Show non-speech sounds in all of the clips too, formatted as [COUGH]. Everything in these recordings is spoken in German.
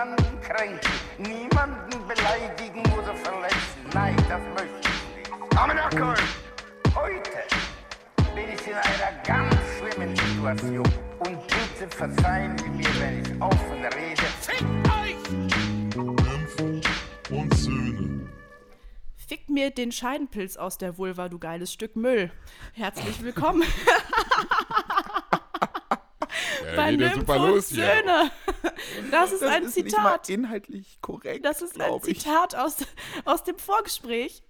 niemanden kränken, niemanden beleidigen oder verletzen. Nein, das möchte ich nicht. Amenakol! Heute bin ich in einer ganz schlimmen Situation. Und bitte verzeihen Sie mir, wenn ich offen rede. Fickt euch! Und Söhne. Fick mir den Scheidenpilz aus der Vulva, du geiles Stück Müll. Herzlich willkommen [LAUGHS] bei geht ja super und los hier. Söhne. [LAUGHS] Das ist Das ein ist nicht mal Zitat. inhaltlich korrekt. Das ist ein ich. Zitat aus, aus dem Vorgespräch.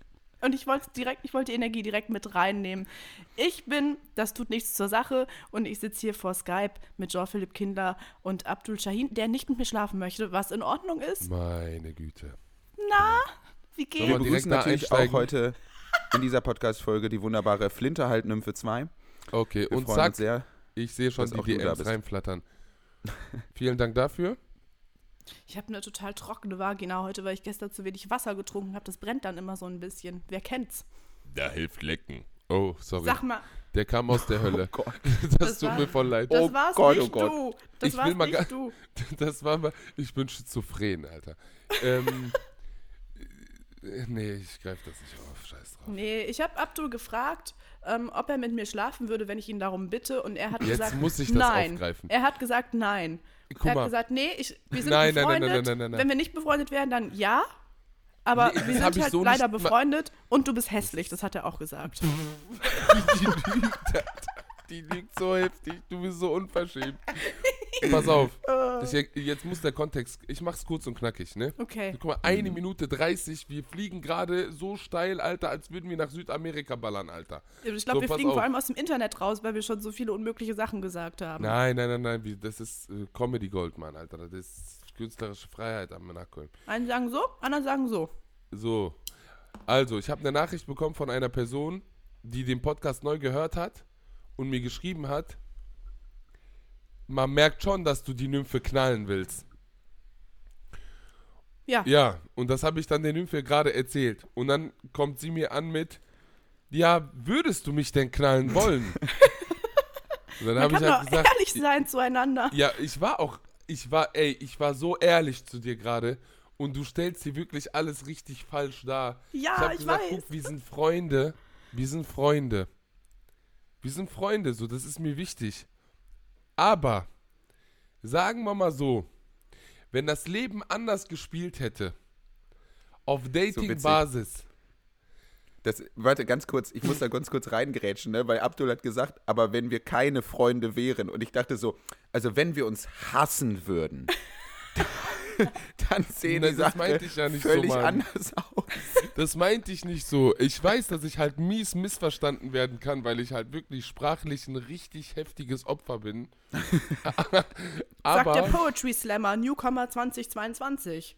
Und ich wollte direkt, ich wollte die Energie direkt mit reinnehmen. Ich bin, das tut nichts zur Sache, und ich sitze hier vor Skype mit Jean-Philipp Kindler und Abdul Shahin, der nicht mit mir schlafen möchte, was in Ordnung ist. Meine Güte. Na, wie Wir geht's? direkt begrüßen natürlich auch heute in dieser Podcast-Folge die wunderbare Flinterhalt Nymphe 2. Okay, Wir und uns sehr. Ich sehe schon dass die DMs reinflattern. [LAUGHS] Vielen Dank dafür. Ich habe eine total trockene Vagina heute, weil ich gestern zu wenig Wasser getrunken habe. Das brennt dann immer so ein bisschen. Wer kennt's? Da hilft Lecken. Oh, sorry. Sag mal, Der kam aus der Hölle. Gott. [LAUGHS] Das, Das tut war- mir voll leid. das Oh war's Gott, oh nicht Gott. du. Das Ich will war's mal nicht du. [LAUGHS] Das war mal. Ich bin schizophren, Alter. ähm. Äh, Nee, ich greife das nicht auf. Scheiß drauf. Nee, ich habe Abdul gefragt, ähm, ob er mit mir schlafen würde, wenn ich ihn darum bitte. Und er hat Jetzt gesagt, muss ich das nein. aufgreifen. Er hat gesagt, nein. Guck er hat mal. gesagt, nee, ich, wir sind Nein, nein, nein, befreundet. nein, nein, nein, nein. Wenn wir nicht befreundet wären, dann ja. Aber Nee, wir sind halt so leider befreundet und du bist hässlich. Das hat er auch gesagt. [LAUGHS] Die lügt so heftig. Du bist so unverschämt. Pass auf. Ich, jetzt muss der Kontext. Ich mach's kurz und knackig, ne? Okay. Guck mal, eine Minute 30. Wir fliegen gerade so steil, Alter, als würden wir nach Südamerika ballern, Alter. Ich glaube, So, wir fliegen auf. vor allem aus dem Internet raus, weil wir schon so viele unmögliche Sachen gesagt haben. Nein, nein, nein, nein. Das ist äh, Comedy Gold, Mann, Alter. Das ist künstlerische Freiheit am Nachkommen. Einen sagen so, anderen sagen so. So. Also, ich habe eine Nachricht bekommen von einer Person, die den Podcast neu gehört hat und mir geschrieben hat, man merkt schon, dass du die Nymphe knallen willst. Ja. Ja, und das habe ich dann der Nymphe gerade erzählt. Und dann kommt sie mir an mit, ja, würdest du mich denn knallen [LAUGHS] wollen? und dann habe ich halt gesagt, ehrlich sein zueinander. ja, ich war auch, ich war, ey, ich war so ehrlich zu dir gerade und du stellst hier wirklich alles richtig falsch dar. Ja, hab ich gesagt, weiß. guck, wir sind Freunde, wir sind Freunde. Wir sind Freunde, so, das ist mir wichtig. Aber, sagen wir mal so, wenn das Leben anders gespielt hätte, auf Dating-Basis, Das, warte, ganz kurz, ich muss da ganz kurz reingerätschen, ne? weil Abdul hat gesagt, aber wenn wir keine Freunde wären. Und ich dachte so, also wenn wir uns hassen würden, [LAUGHS] [LAUGHS] dann sehen die das Sachen meinte ich ja nicht so, völlig Mann. anders [LAUGHS] aus. Das meinte ich nicht so. Ich weiß, dass ich halt mies missverstanden werden kann, weil ich halt wirklich sprachlich ein richtig heftiges Opfer bin. Sagt [LAUGHS] der Aber, Poetry Slammer, Newcomer 2022.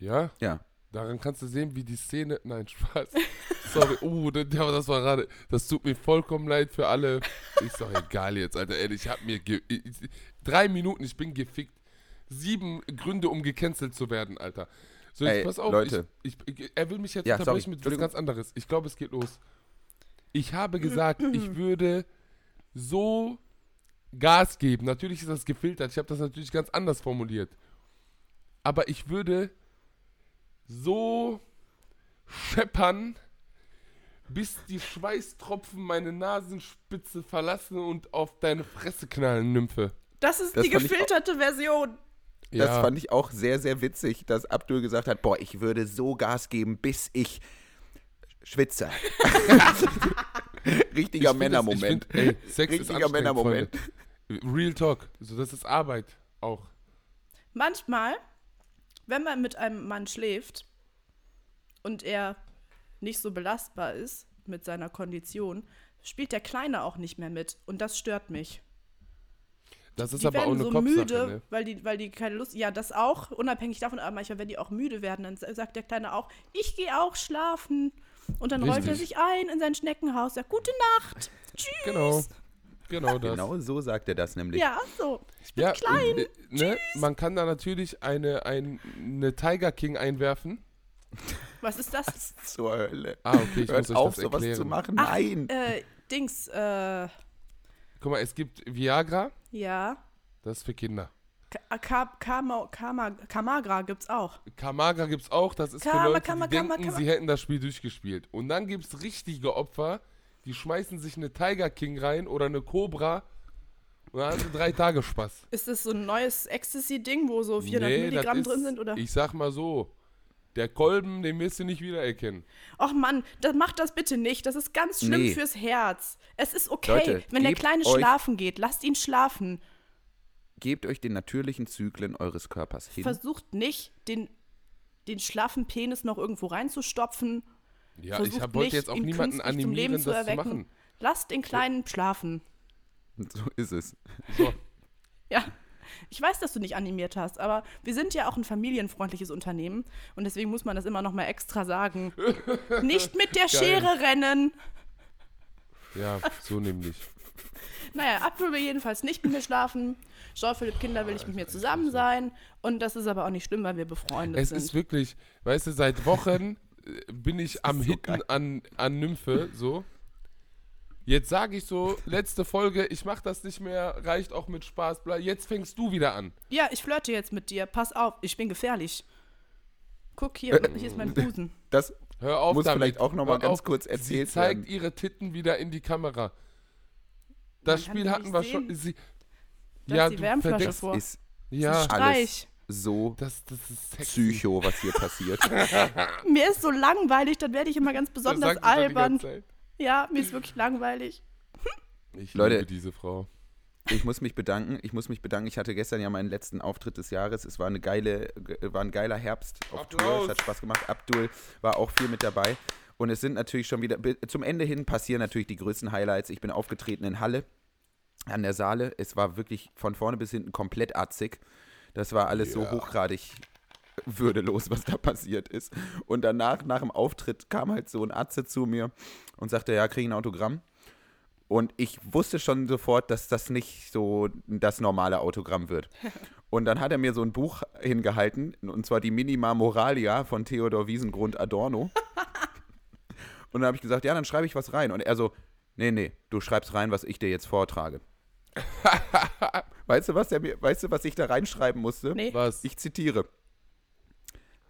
ja, Ja. daran kannst du sehen, wie die Szene. Nein, Spaß. Sorry, oh, das, das war gerade. Das tut mir vollkommen leid für alle. Ist doch egal jetzt, Alter. Ehrlich, ich hab mir. Ge ich, drei Minuten, ich bin gefickt. Sieben Gründe, um gecancelt zu werden, Alter. So, jetzt Ey, pass auf. Leute. Ich, ich, er will mich jetzt Ja, unterbrechen sorry, mit was ganz anderes. Ich glaube, es geht los. Ich habe gesagt, [CLEARS THROAT] ich würde so Gas geben. Natürlich ist das gefiltert. Ich habe das natürlich ganz anders formuliert. Aber ich würde so scheppern, bis die Schweißtropfen meine Nasenspitze verlassen und auf deine Fresse knallen, Nymphe. Das ist Das die gefilterte Version. Das Ja. fand ich auch sehr, sehr witzig, dass Abdul gesagt hat, boah, ich würde so Gas geben, bis ich schwitze. [LAUGHS] Richtiger Männermoment. Richtiger Männermoment. Real Talk. So, das ist Arbeit auch. Manchmal, wenn man mit einem Mann schläft und er nicht so belastbar ist mit seiner Kondition, spielt der Kleine auch nicht mehr mit. Und das stört mich. Das ist die aber auch werden eine so Kopfsache, müde, ne? weil, die, weil die keine Lust. Ja, das auch, unabhängig davon, aber manchmal, wenn die auch müde werden, dann sagt der Kleine auch, ich gehe auch schlafen. Und dann rollt er Richtig. sich ein in sein Schneckenhaus, sagt, gute Nacht. [LAUGHS] Tschüss. Genau. Genau das. Genau so sagt er das nämlich. Ja, so. Ich bin Ja, klein. und, äh, ne, man kann da natürlich eine, ein, eine Tiger King einwerfen. Was ist das? [LAUGHS] Zur Hölle. Ah, okay, ich Hört muss euch auf, das sowas erklären. zu machen. Ach, Nein. Äh, Dings, äh, Guck mal, es gibt Viagra, ja. das ist für Kinder. Kama- Kamagra gibt's auch. Kamaga gibt's auch, das ist für Kama, Leute, Kama, die Kama, denken, sie hätten das Spiel durchgespielt. Und dann gibt's richtige Opfer, die schmeißen sich eine Tiger King rein oder eine Cobra und dann haben sie drei Tage Spaß. Ist das so ein neues Ecstasy-Ding, wo so 400 Milligramm das drin ist- sind? Oder? Ich sag mal so, der Kolben, den wirst du nicht wiedererkennen. Och Mann, das macht das bitte nicht. Das ist ganz schlimm Nee. fürs Herz. Es ist okay, Leute, wenn der Kleine schlafen geht. Lasst ihn schlafen. Gebt euch den natürlichen Zyklen eures Körpers hin. Versucht nicht, den, den schlaffen Penis noch irgendwo reinzustopfen. Ja, Versucht ich hab, wollte nicht, jetzt auch ihn niemanden künstlich zum Leben animieren, zu das zu erwecken. machen. Lasst den Kleinen schlafen. [LAUGHS] So ist es. So, Ja, ich weiß, dass du nicht animiert hast, aber wir sind ja auch ein familienfreundliches Unternehmen und deswegen muss man das immer noch mal extra sagen. [LAUGHS] nicht mit der Schere rennen. ja, so nämlich. Naja, Abdul will jedenfalls nicht mit mir schlafen. Jean-Philipp Kinder will nicht mit mir zusammen sein. Und das ist aber auch nicht schlimm, weil wir befreundet Es sind. ist wirklich, weißt du, seit Wochen äh, bin ich am so Hitten geil. an, an Nymphe, so. Jetzt sage ich so, letzte Folge, ich mach das nicht mehr, reicht auch mit Spaß, bla. Jetzt fängst du wieder an. ja, ich flirte jetzt mit dir. Pass auf, ich bin gefährlich. Guck hier, hier ist mein Busen. Das Hör auf Muss damit. vielleicht auch noch mal Hör ganz auf. kurz erzählt Sie zeigt werden. ihre Titten wieder in die Kamera. Das Man Spiel hatten wir sehen. schon. Sie, Da ja, ist die du Wärmflasche vor. ist Ja, alles Streich. so das, das ist sexy. Psycho, was hier passiert. [LAUGHS] Mir ist so langweilig, dann werde ich immer ganz Das besonders albern. Ja, mir ist wirklich langweilig. Ich Leute. liebe diese Frau. Ich muss mich bedanken. Ich muss mich bedanken. Ich hatte gestern ja meinen letzten Auftritt des Jahres. Es war eine geile, ge- war ein geiler Herbst auf Tour. Es hat Spaß gemacht. Abdul war auch viel mit dabei. Und es sind natürlich schon wieder, zum Ende hin passieren natürlich die größten Highlights. Ich bin aufgetreten in Halle an der Saale. Es war wirklich von vorne bis hinten komplett atzig. Das war alles so Ja. hochgradig würdelos, was da passiert ist. Und danach, nach dem Auftritt, kam halt so ein Atze zu mir und sagte, ja, krieg ich ein Autogramm. Und ich wusste schon sofort, dass das nicht so das normale Autogramm wird. [LAUGHS] Und dann hat er mir so ein Buch hingehalten, und zwar die Minima Moralia von Theodor Wiesengrund Adorno. [LAUGHS] Und dann habe ich gesagt, ja, dann schreibe ich was rein. Und er so, nee, nee, du schreibst rein, was ich dir jetzt vortrage. [LAUGHS] weißt du, was er mir, weißt du, was ich da reinschreiben musste? Nee. Was? Ich zitiere.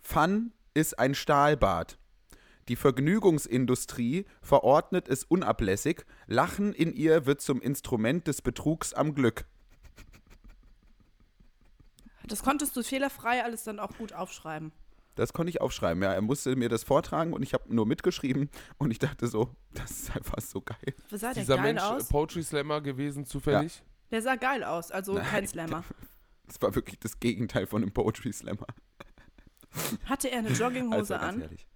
Fun ist ein Stahlbad. Die Vergnügungsindustrie verordnet es unablässig. Lachen in ihr wird zum Instrument des Betrugs am Glück. Das konntest du fehlerfrei alles dann auch gut aufschreiben. Das konnte ich aufschreiben. Ja, er musste mir das vortragen und ich habe nur mitgeschrieben und ich dachte so, das ist einfach so geil. Wie sah der Dieser geil Mensch äh, aus? Poetry Slammer gewesen, zufällig? Der sah geil aus, also kein [LAUGHS] Slammer. Das war wirklich das Gegenteil von einem Poetry Slammer. Hatte er eine Also Jogginghose ganz an? ehrlich.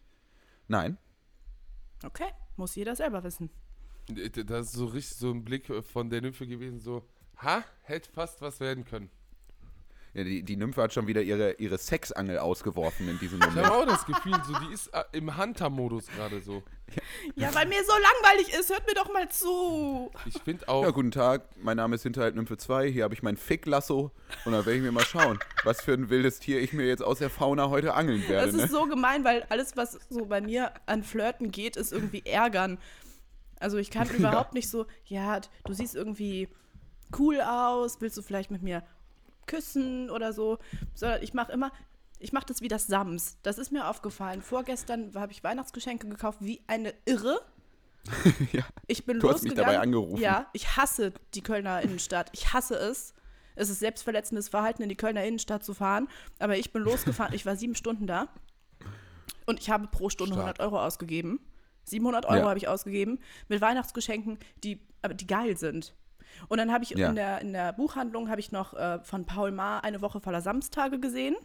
Nein. Okay, muss jeder selber wissen. Das ist so richtig so ein Blick von der Nymphe gewesen, so, ha, hätte fast was werden können. Ja, die, die Nymphe hat schon wieder ihre, ihre Sexangel ausgeworfen in diesem Ich habe Moment. auch das Gefühl, so, die ist äh, im Hunter-Modus gerade so. Ja, weil mir so langweilig ist, hört mir doch mal zu. Ich finde auch, Ja, guten Tag, mein Name ist Hinterhalt Nymphe 2, hier habe ich mein Fick-Lasso und da werde ich mir mal schauen, was für ein wildes Tier ich mir jetzt aus der Fauna heute angeln werde. Das Ne? ist so gemein, weil alles, was so bei mir an Flirten geht, ist irgendwie ärgern. Also ich kann [LAUGHS] überhaupt nicht so, ja, du siehst irgendwie cool aus, willst du vielleicht mit mir küssen oder so, sondern ich mache immer, ich mache das wie das Sams. Das ist mir aufgefallen. Vorgestern habe ich Weihnachtsgeschenke gekauft wie eine Irre. [LAUGHS] ja. Ich bin Du hast mich dabei angerufen. Ja, ich hasse die Kölner Innenstadt. Ich hasse es. Es ist selbstverletzendes Verhalten, in die Kölner Innenstadt zu fahren. Aber ich bin losgefahren. Ich war sieben Stunden da. Und ich habe pro Stunde Stark. 100 Euro ausgegeben. 700 Euro Ja. habe ich ausgegeben. Mit Weihnachtsgeschenken, die, aber die geil sind. Und dann habe ich Ja. in, der, in der Buchhandlung habe ich noch äh, von Paul Maar eine Woche voller Samstage gesehen.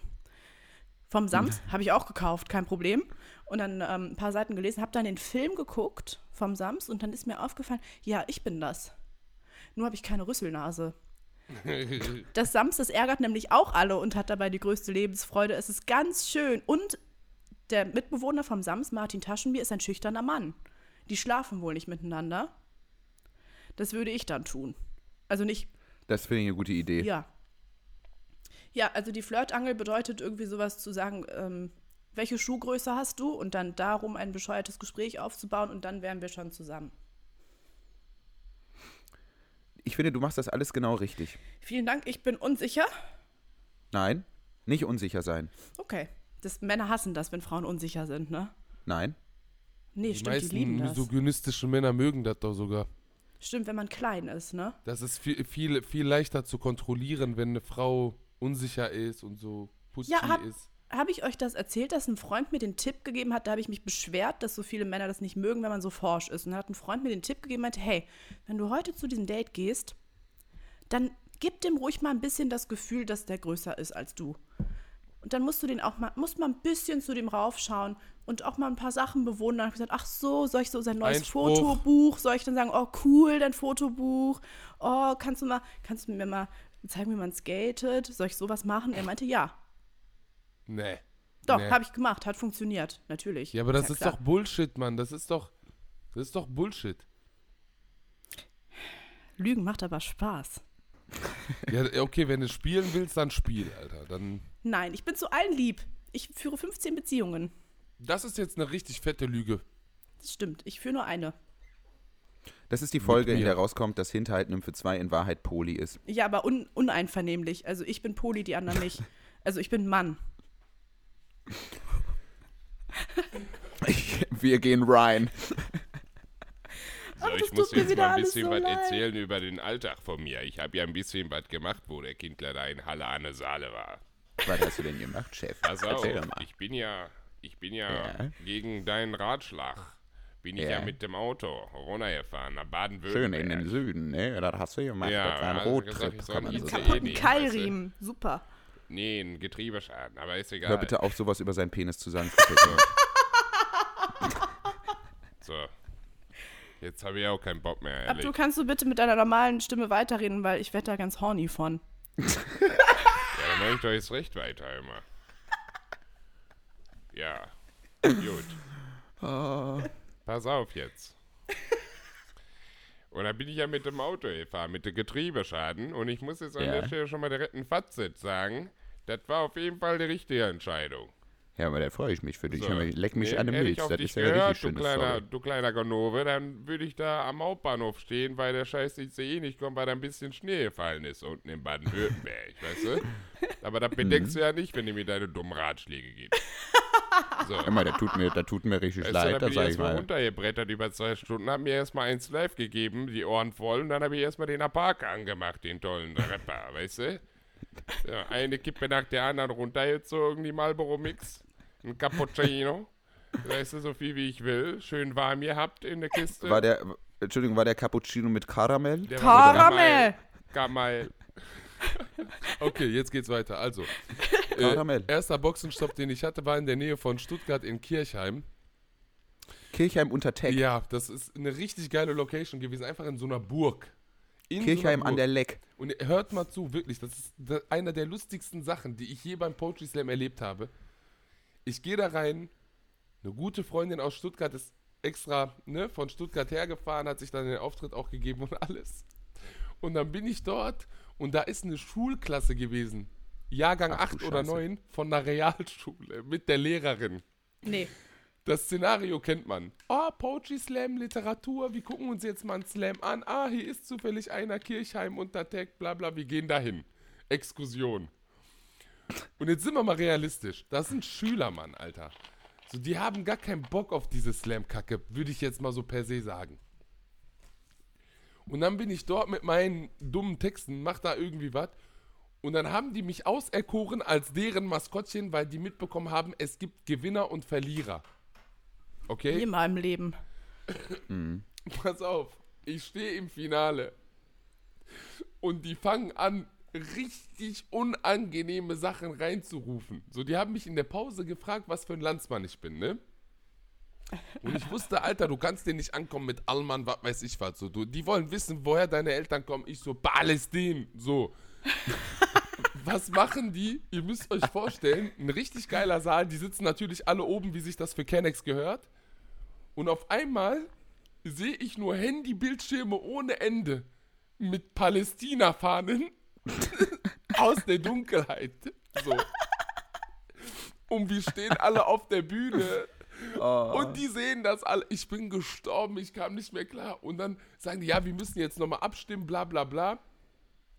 Vom Sams Mhm. habe ich auch gekauft, kein Problem. Und dann ähm, ein paar Seiten gelesen, habe dann den Film geguckt vom Sams und dann ist mir aufgefallen, ja, ich bin das. Nur habe ich keine Rüsselnase. [LAUGHS] Das Sams, das ärgert nämlich auch alle und hat dabei die größte Lebensfreude. Es ist ganz schön. Und der Mitbewohner vom Sams, Martin Taschenbier, ist ein schüchterner Mann. Die schlafen wohl nicht miteinander. Das würde ich dann tun. Also nicht Das finde ich eine gute Idee. ja. Ja, also die Flirtangel bedeutet irgendwie sowas zu sagen, ähm, welche Schuhgröße hast du und dann darum ein bescheuertes Gespräch aufzubauen und dann wären wir schon zusammen. Ich finde, du machst das alles genau richtig. Vielen Dank, ich bin unsicher. Nein, nicht unsicher sein. Okay. Das, Männer hassen das, wenn Frauen unsicher sind, ne? Nein. Nee, Die stimmt, die lieben meisten das. misogynistischen Männer mögen das doch sogar. Stimmt, wenn man klein ist, ne? Das ist viel, viel, viel leichter zu kontrollieren, wenn eine Frau unsicher ist und so pussy Ja, hab- ist. Habe ich euch das erzählt, dass ein Freund mir den Tipp gegeben hat, da habe ich mich beschwert, dass so viele Männer das nicht mögen, wenn man so forsch ist. Und dann hat ein Freund mir den Tipp gegeben, meinte, hey, wenn du heute zu diesem Date gehst, dann gib dem ruhig mal ein bisschen das Gefühl, dass der größer ist als du. Und dann musst du den auch mal, musst mal ein bisschen zu dem raufschauen und auch mal ein paar Sachen bewundern. Dann habe ich gesagt, ach so, soll ich so sein neues Einspruch. Fotobuch? Soll ich dann sagen, oh cool, dein Fotobuch? Oh, kannst du mal, kannst du mir mal zeigen, wie man skatet? Soll ich sowas machen? Er meinte, ja. Nee. Doch, Nee. habe ich gemacht, hat funktioniert, natürlich. Ja, aber das ja ist klar. doch Bullshit, Mann. Das ist doch. Das ist doch Bullshit. Lügen macht aber Spaß. Ja, okay, wenn du spielen willst, dann spiel, Alter. Dann. Nein, ich bin zu allen lieb. Ich führe 15 Beziehungen. Das ist jetzt eine richtig fette Lüge. Das stimmt, ich führe nur eine. Das ist die Folge, in der rauskommt, dass Hinterhalten für zwei in Wahrheit Poli ist. Ja, aber un uneinvernehmlich. Also ich bin Poli, die anderen nicht. [LAUGHS] Also ich bin Mann. Wir gehen rein. So, Ach, ich muss jetzt wieder mal ein bisschen so was leid. erzählen über den Alltag von mir. Ich habe ja ein bisschen was gemacht, wo der Kindler da in Halle an der Saale war. Was hast du denn gemacht, Chef? Auf, Erzähl doch mal. ich bin ja, ich bin ja, Ja. gegen deinen Ratschlag. Bin ich Ja. ja, mit dem Auto runtergefahren nach Schön Baden-Württemberg. in den Süden, ne? Das hast du gemacht. Ja, das war ein also Roadtrip, gesagt, kann man so eh Kaputten Keilriemen. Super. Nee, ein Getriebeschaden, aber ist egal. Hör bitte auf, sowas über seinen Penis zu sagen. [LAUGHS] So. Jetzt habe ich auch keinen Bock mehr, ehrlich. Abdu, kannst du bitte mit deiner normalen Stimme weiterreden, weil ich werde da ganz horny von. [LAUGHS] Dann mach ich doch jetzt recht weiter immer. Ja, gut. Ah. Pass auf jetzt. Und da bin ich ja mit dem Auto gefahren, mit dem Getriebeschaden. Und ich muss jetzt an Ja. der Stelle schon mal direkt ein Fazit sagen. Das war auf jeden Fall die richtige Entscheidung. Ja, aber da freue ich mich für dich. So. Leck mich Nee, an hätte Milch. Das ist ja gehört, richtig du kleiner, Story. du kleiner Ganove, dann würde ich da am Hauptbahnhof stehen, weil der scheiß ICE nicht kommt, weil da ein bisschen Schnee gefallen ist unten in Baden-Württemberg, weißt du? [LAUGHS] Aber das bedenkst du ja nicht, wenn du mir deine dummen Ratschläge gibst. [LAUGHS] So. Mal, das tut mir, das tut mir richtig Weißt du, leid, da da bin ich erstmal mal. runtergebrettert über zwei Stunden, hab mir erstmal eins live gegeben, die Ohren voll, und dann habe ich erstmal den Apaka angemacht, den tollen Rapper, weißt du? [LAUGHS] Ja, eine Kippe nach der anderen runtergezogen, die Marlboro Mix, ein Cappuccino, weißt du, so viel wie ich will, schön warm gehabt in der Kiste. War der, Entschuldigung, war der Cappuccino mit Karamell? Der Karamell! Karamell. [LAUGHS] Okay, jetzt geht's weiter. Also, äh, Karamell. erster Boxenstopp, den ich hatte, war in der Nähe von Stuttgart in Kirchheim. Kirchheim unter Teck. Ja, das ist eine richtig geile Location gewesen, einfach in so einer Burg. In so Kirchheim einer an der Leck. Und hört mal zu, wirklich, das ist da- einer der lustigsten Sachen, die ich je beim Poetry Slam erlebt habe. Ich gehe da rein, eine gute Freundin aus Stuttgart ist extra ne, von Stuttgart hergefahren, hat sich dann den Auftritt auch gegeben und [LAUGHS] alles. Und dann bin ich dort und da ist eine Schulklasse gewesen. Jahrgang Ach du 8 oder Scheiße. 9 von einer Realschule mit der Lehrerin. Nee. Das Szenario kennt man. Ah, Poetry Slam, Literatur, wir gucken uns jetzt mal einen Slam an. Ah, hier ist zufällig einer Kirchheim unter Tag, bla bla, wir gehen dahin. Exkursion. Und jetzt sind wir mal realistisch. Das sind Schüler, Mann, Alter. So, die haben gar keinen Bock auf diese Slam-Kacke, würde ich jetzt mal so per se sagen. Und dann bin ich dort mit meinen dummen Texten, mach da irgendwie was. Und dann haben die mich auserkoren als deren Maskottchen, weil die mitbekommen haben, es gibt Gewinner und Verlierer. Okay? Nie in meinem Leben. Pass auf, ich stehe im Finale. Und die fangen an, richtig unangenehme Sachen reinzurufen. So, die haben mich in der Pause gefragt, was für ein Landsmann ich bin, ne? Und ich wusste, Alter, du kannst dir nicht ankommen mit Allmann, was weiß ich was. So, du, die wollen wissen, woher deine Eltern kommen. Ich so, Palästin. So. [LAUGHS] Was machen die? Ihr müsst euch vorstellen, ein richtig geiler Saal. Die sitzen natürlich alle oben, wie sich das für Kennex gehört. Und auf einmal sehe ich nur Handybildschirme ohne Ende mit Palästina-Fahnen aus der Dunkelheit. So. Und wir stehen alle auf der Bühne. Und die sehen das alle. Ich bin gestorben, ich kam nicht mehr klar. Und dann sagen die, ja, wir müssen jetzt nochmal abstimmen, bla bla bla.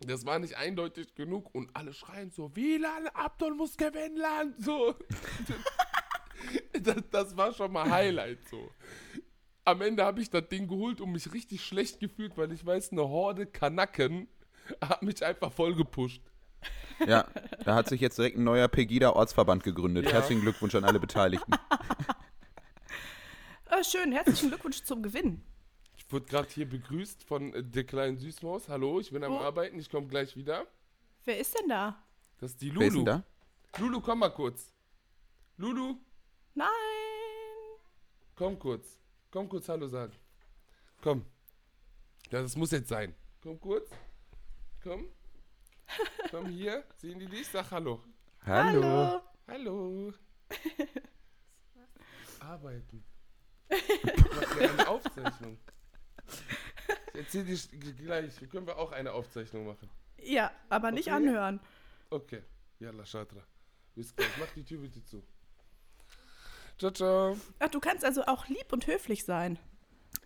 Das war nicht eindeutig genug und alle schreien so, Wieland, Abdul muss gewinnen, Land, so. [LAUGHS] das, das war schon mal Highlight, so. Am Ende habe ich das Ding geholt und mich richtig schlecht gefühlt, weil ich weiß, eine Horde Kanaken [LAUGHS] hat mich einfach voll gepusht. Ja, da hat sich jetzt direkt ein neuer Pegida-Ortsverband gegründet. Ja. Herzlichen Glückwunsch an alle Beteiligten. [LAUGHS] Ah, schön, herzlichen Glückwunsch zum Gewinn. Ich wurde gerade hier begrüßt von äh, der kleinen Süßmaus. Hallo, ich bin am Oh. Arbeiten, ich komme gleich wieder. Wer ist denn da? Das ist die Wer ist Lulu. denn da? Lulu, komm mal kurz. Lulu, Nein. komm kurz. Komm kurz Hallo sagen. Komm. Ja, das muss jetzt sein. Komm kurz. Komm. Komm hier. Sehen die dich? Sag Hallo. Hallo. Hallo. Arbeiten. Ich mach dir eine Aufzeichnung. Ich erzähl dir gleich. Können wir auch eine Aufzeichnung machen? Ja, aber nicht Okay. anhören. Okay. Yalla, Shatra. Bis gleich. Mach die Tür bitte zu. Ciao, ciao. Ach, du kannst also auch lieb und höflich sein.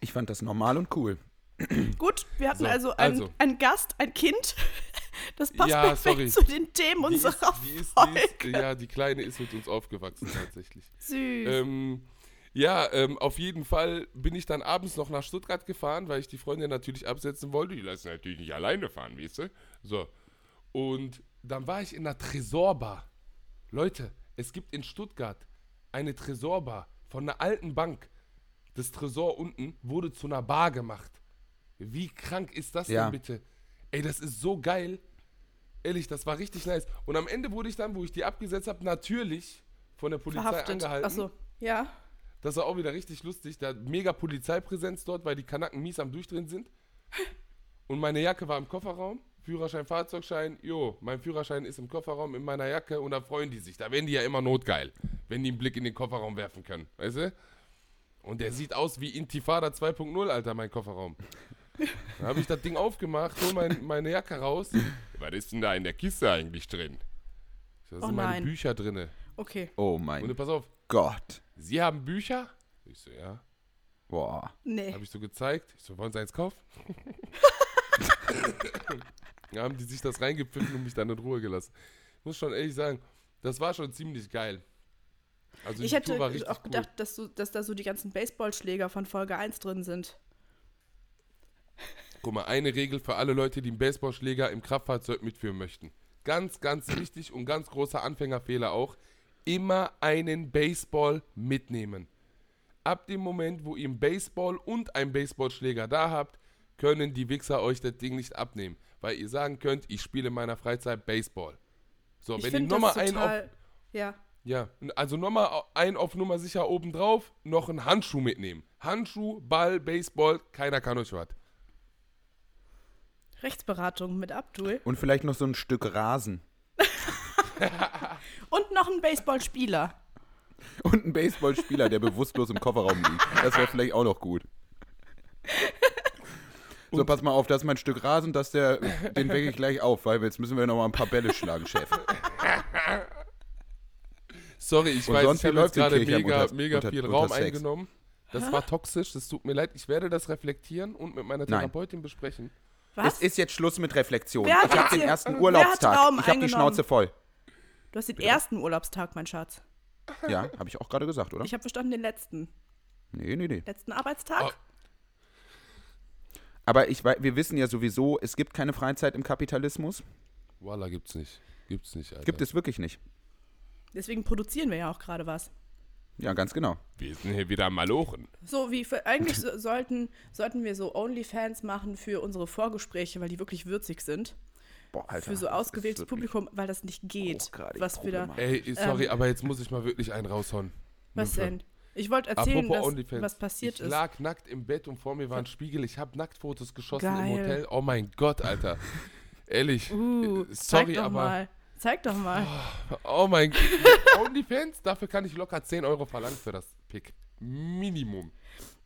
Ich fand das normal und cool. [CLEARS THROAT] Gut, wir hatten So, also, einen, also. einen Gast, ein Kind. [LAUGHS] Das passt Ja, perfekt sorry. zu den Themen Die ist, unserer die ist, die ist, ja, die Kleine ist mit uns aufgewachsen tatsächlich. [LAUGHS] Süß. Ähm, ja, ähm, auf jeden Fall bin ich dann abends noch nach Stuttgart gefahren, weil ich die Freundin natürlich absetzen wollte. Die lassen natürlich nicht alleine fahren, weißt du? So. Und dann war ich in einer Tresorbar. Leute, es gibt in Stuttgart eine Tresorbar von einer alten Bank. Das Tresor unten wurde zu einer Bar gemacht. Wie krank ist das Ja. denn bitte? Ey, das ist so geil. Ehrlich, das war richtig nice. Und am Ende wurde ich dann, wo ich die abgesetzt habe, natürlich von der Polizei Verhaftet. angehalten. Achso, ja. Das war auch wieder richtig lustig. Da hat mega Polizeipräsenz dort, weil die Kanaken mies am Durchdrehen sind. Und meine Jacke war im Kofferraum. Führerschein, Fahrzeugschein. Jo, mein Führerschein ist im Kofferraum in meiner Jacke und da freuen die sich. Da werden die ja immer notgeil, wenn die einen Blick in den Kofferraum werfen können. Weißt du? Und der sieht aus wie Intifada 2.0, Alter, mein Kofferraum. Dann habe ich das Ding aufgemacht, hol mein, meine Jacke raus. Was ist denn da in der Kiste eigentlich drin? Da Oh sind meine nein. Bücher drinne. Okay. Oh Und mein pass auf, Gott. Sie haben Bücher? Ich so, ja. Boah. Nee. Habe ich so gezeigt. Ich so, wollen Sie eins kaufen? [LAUGHS] Dann haben die sich das reingepfiffen und mich dann in Ruhe gelassen. Ich muss schon ehrlich sagen, das war schon ziemlich geil. Also Ich hätte auch gedacht, dass, du, dass da so die ganzen Baseballschläger von Folge 1 drin sind. Guck mal, eine Regel für alle Leute, die einen Baseballschläger im Kraftfahrzeug mitführen möchten. Ganz, ganz wichtig und ganz großer Anfängerfehler auch. Immer einen Baseball mitnehmen. Ab dem Moment, wo ihr einen Baseball und einen Baseballschläger da habt, können die Wichser euch das Ding nicht abnehmen. Weil ihr sagen könnt, ich spiele in meiner Freizeit Baseball. So, Ich wenn ihr nochmal einen auf. Ja. ja, also nochmal ein auf Nummer sicher obendrauf, noch einen Handschuh mitnehmen. Handschuh, Ball, Baseball, keiner kann euch was. Rechtsberatung mit Abdul. Und vielleicht noch so ein Stück Rasen. [LAUGHS] Und noch ein Baseballspieler. Und ein Baseballspieler, der bewusstlos im Kofferraum liegt. Das wäre vielleicht auch noch gut. So, pass mal auf, das ist mein Stück Rasen, das der, den wecke ich gleich auf, weil jetzt müssen wir noch mal ein paar Bälle schlagen, Chef. Sorry, ich Und weiß, sonst, ich wie habe gerade mega, Unter- mega unter- viel unter Raum Sex? eingenommen. Das war toxisch, das tut mir leid. Ich werde das reflektieren und mit meiner Nein. Therapeutin besprechen. Was? Es ist jetzt Schluss mit Reflexion. Wer ich habe den ersten wer hat Urlaubstag. Ich habe die? Schnauze voll. Du hast den ersten Urlaubstag, mein Schatz. Ja, habe ich auch gerade gesagt, oder? Ich habe verstanden den letzten. Nee, nee, nee. Letzten Arbeitstag? Oh. Aber ich, wir wissen ja sowieso, es gibt keine Freizeit im Kapitalismus. Voila, gibt's nicht. Gibt's nicht, Alter. Gibt es wirklich nicht. Deswegen produzieren wir ja auch gerade was. Ja, ganz genau. Wir sind hier wieder am Malochen. So wie für, eigentlich so, sollten, sollten wir so Onlyfans machen für unsere Vorgespräche, weil die wirklich würzig sind. Boah, Alter. für so ausgewähltes Publikum, weil das nicht geht. Was wir da. Ey, sorry, aber jetzt muss ich mal wirklich einen raushauen. Was denn? Ich wollte erzählen, Apropos dass, OnlyFans. was passiert ich ist. lag nackt im Bett und vor mir war ein Spiegel. Ich habe Nacktfotos geschossen im Geil. Hotel. Oh mein Gott, Alter. [LAUGHS] Ehrlich. Uh, zeig sorry, doch aber. mal. Zeig doch mal. Oh mein Gott. OnlyFans, dafür kann ich locker 10 Euro verlangen für das Pick. Minimum.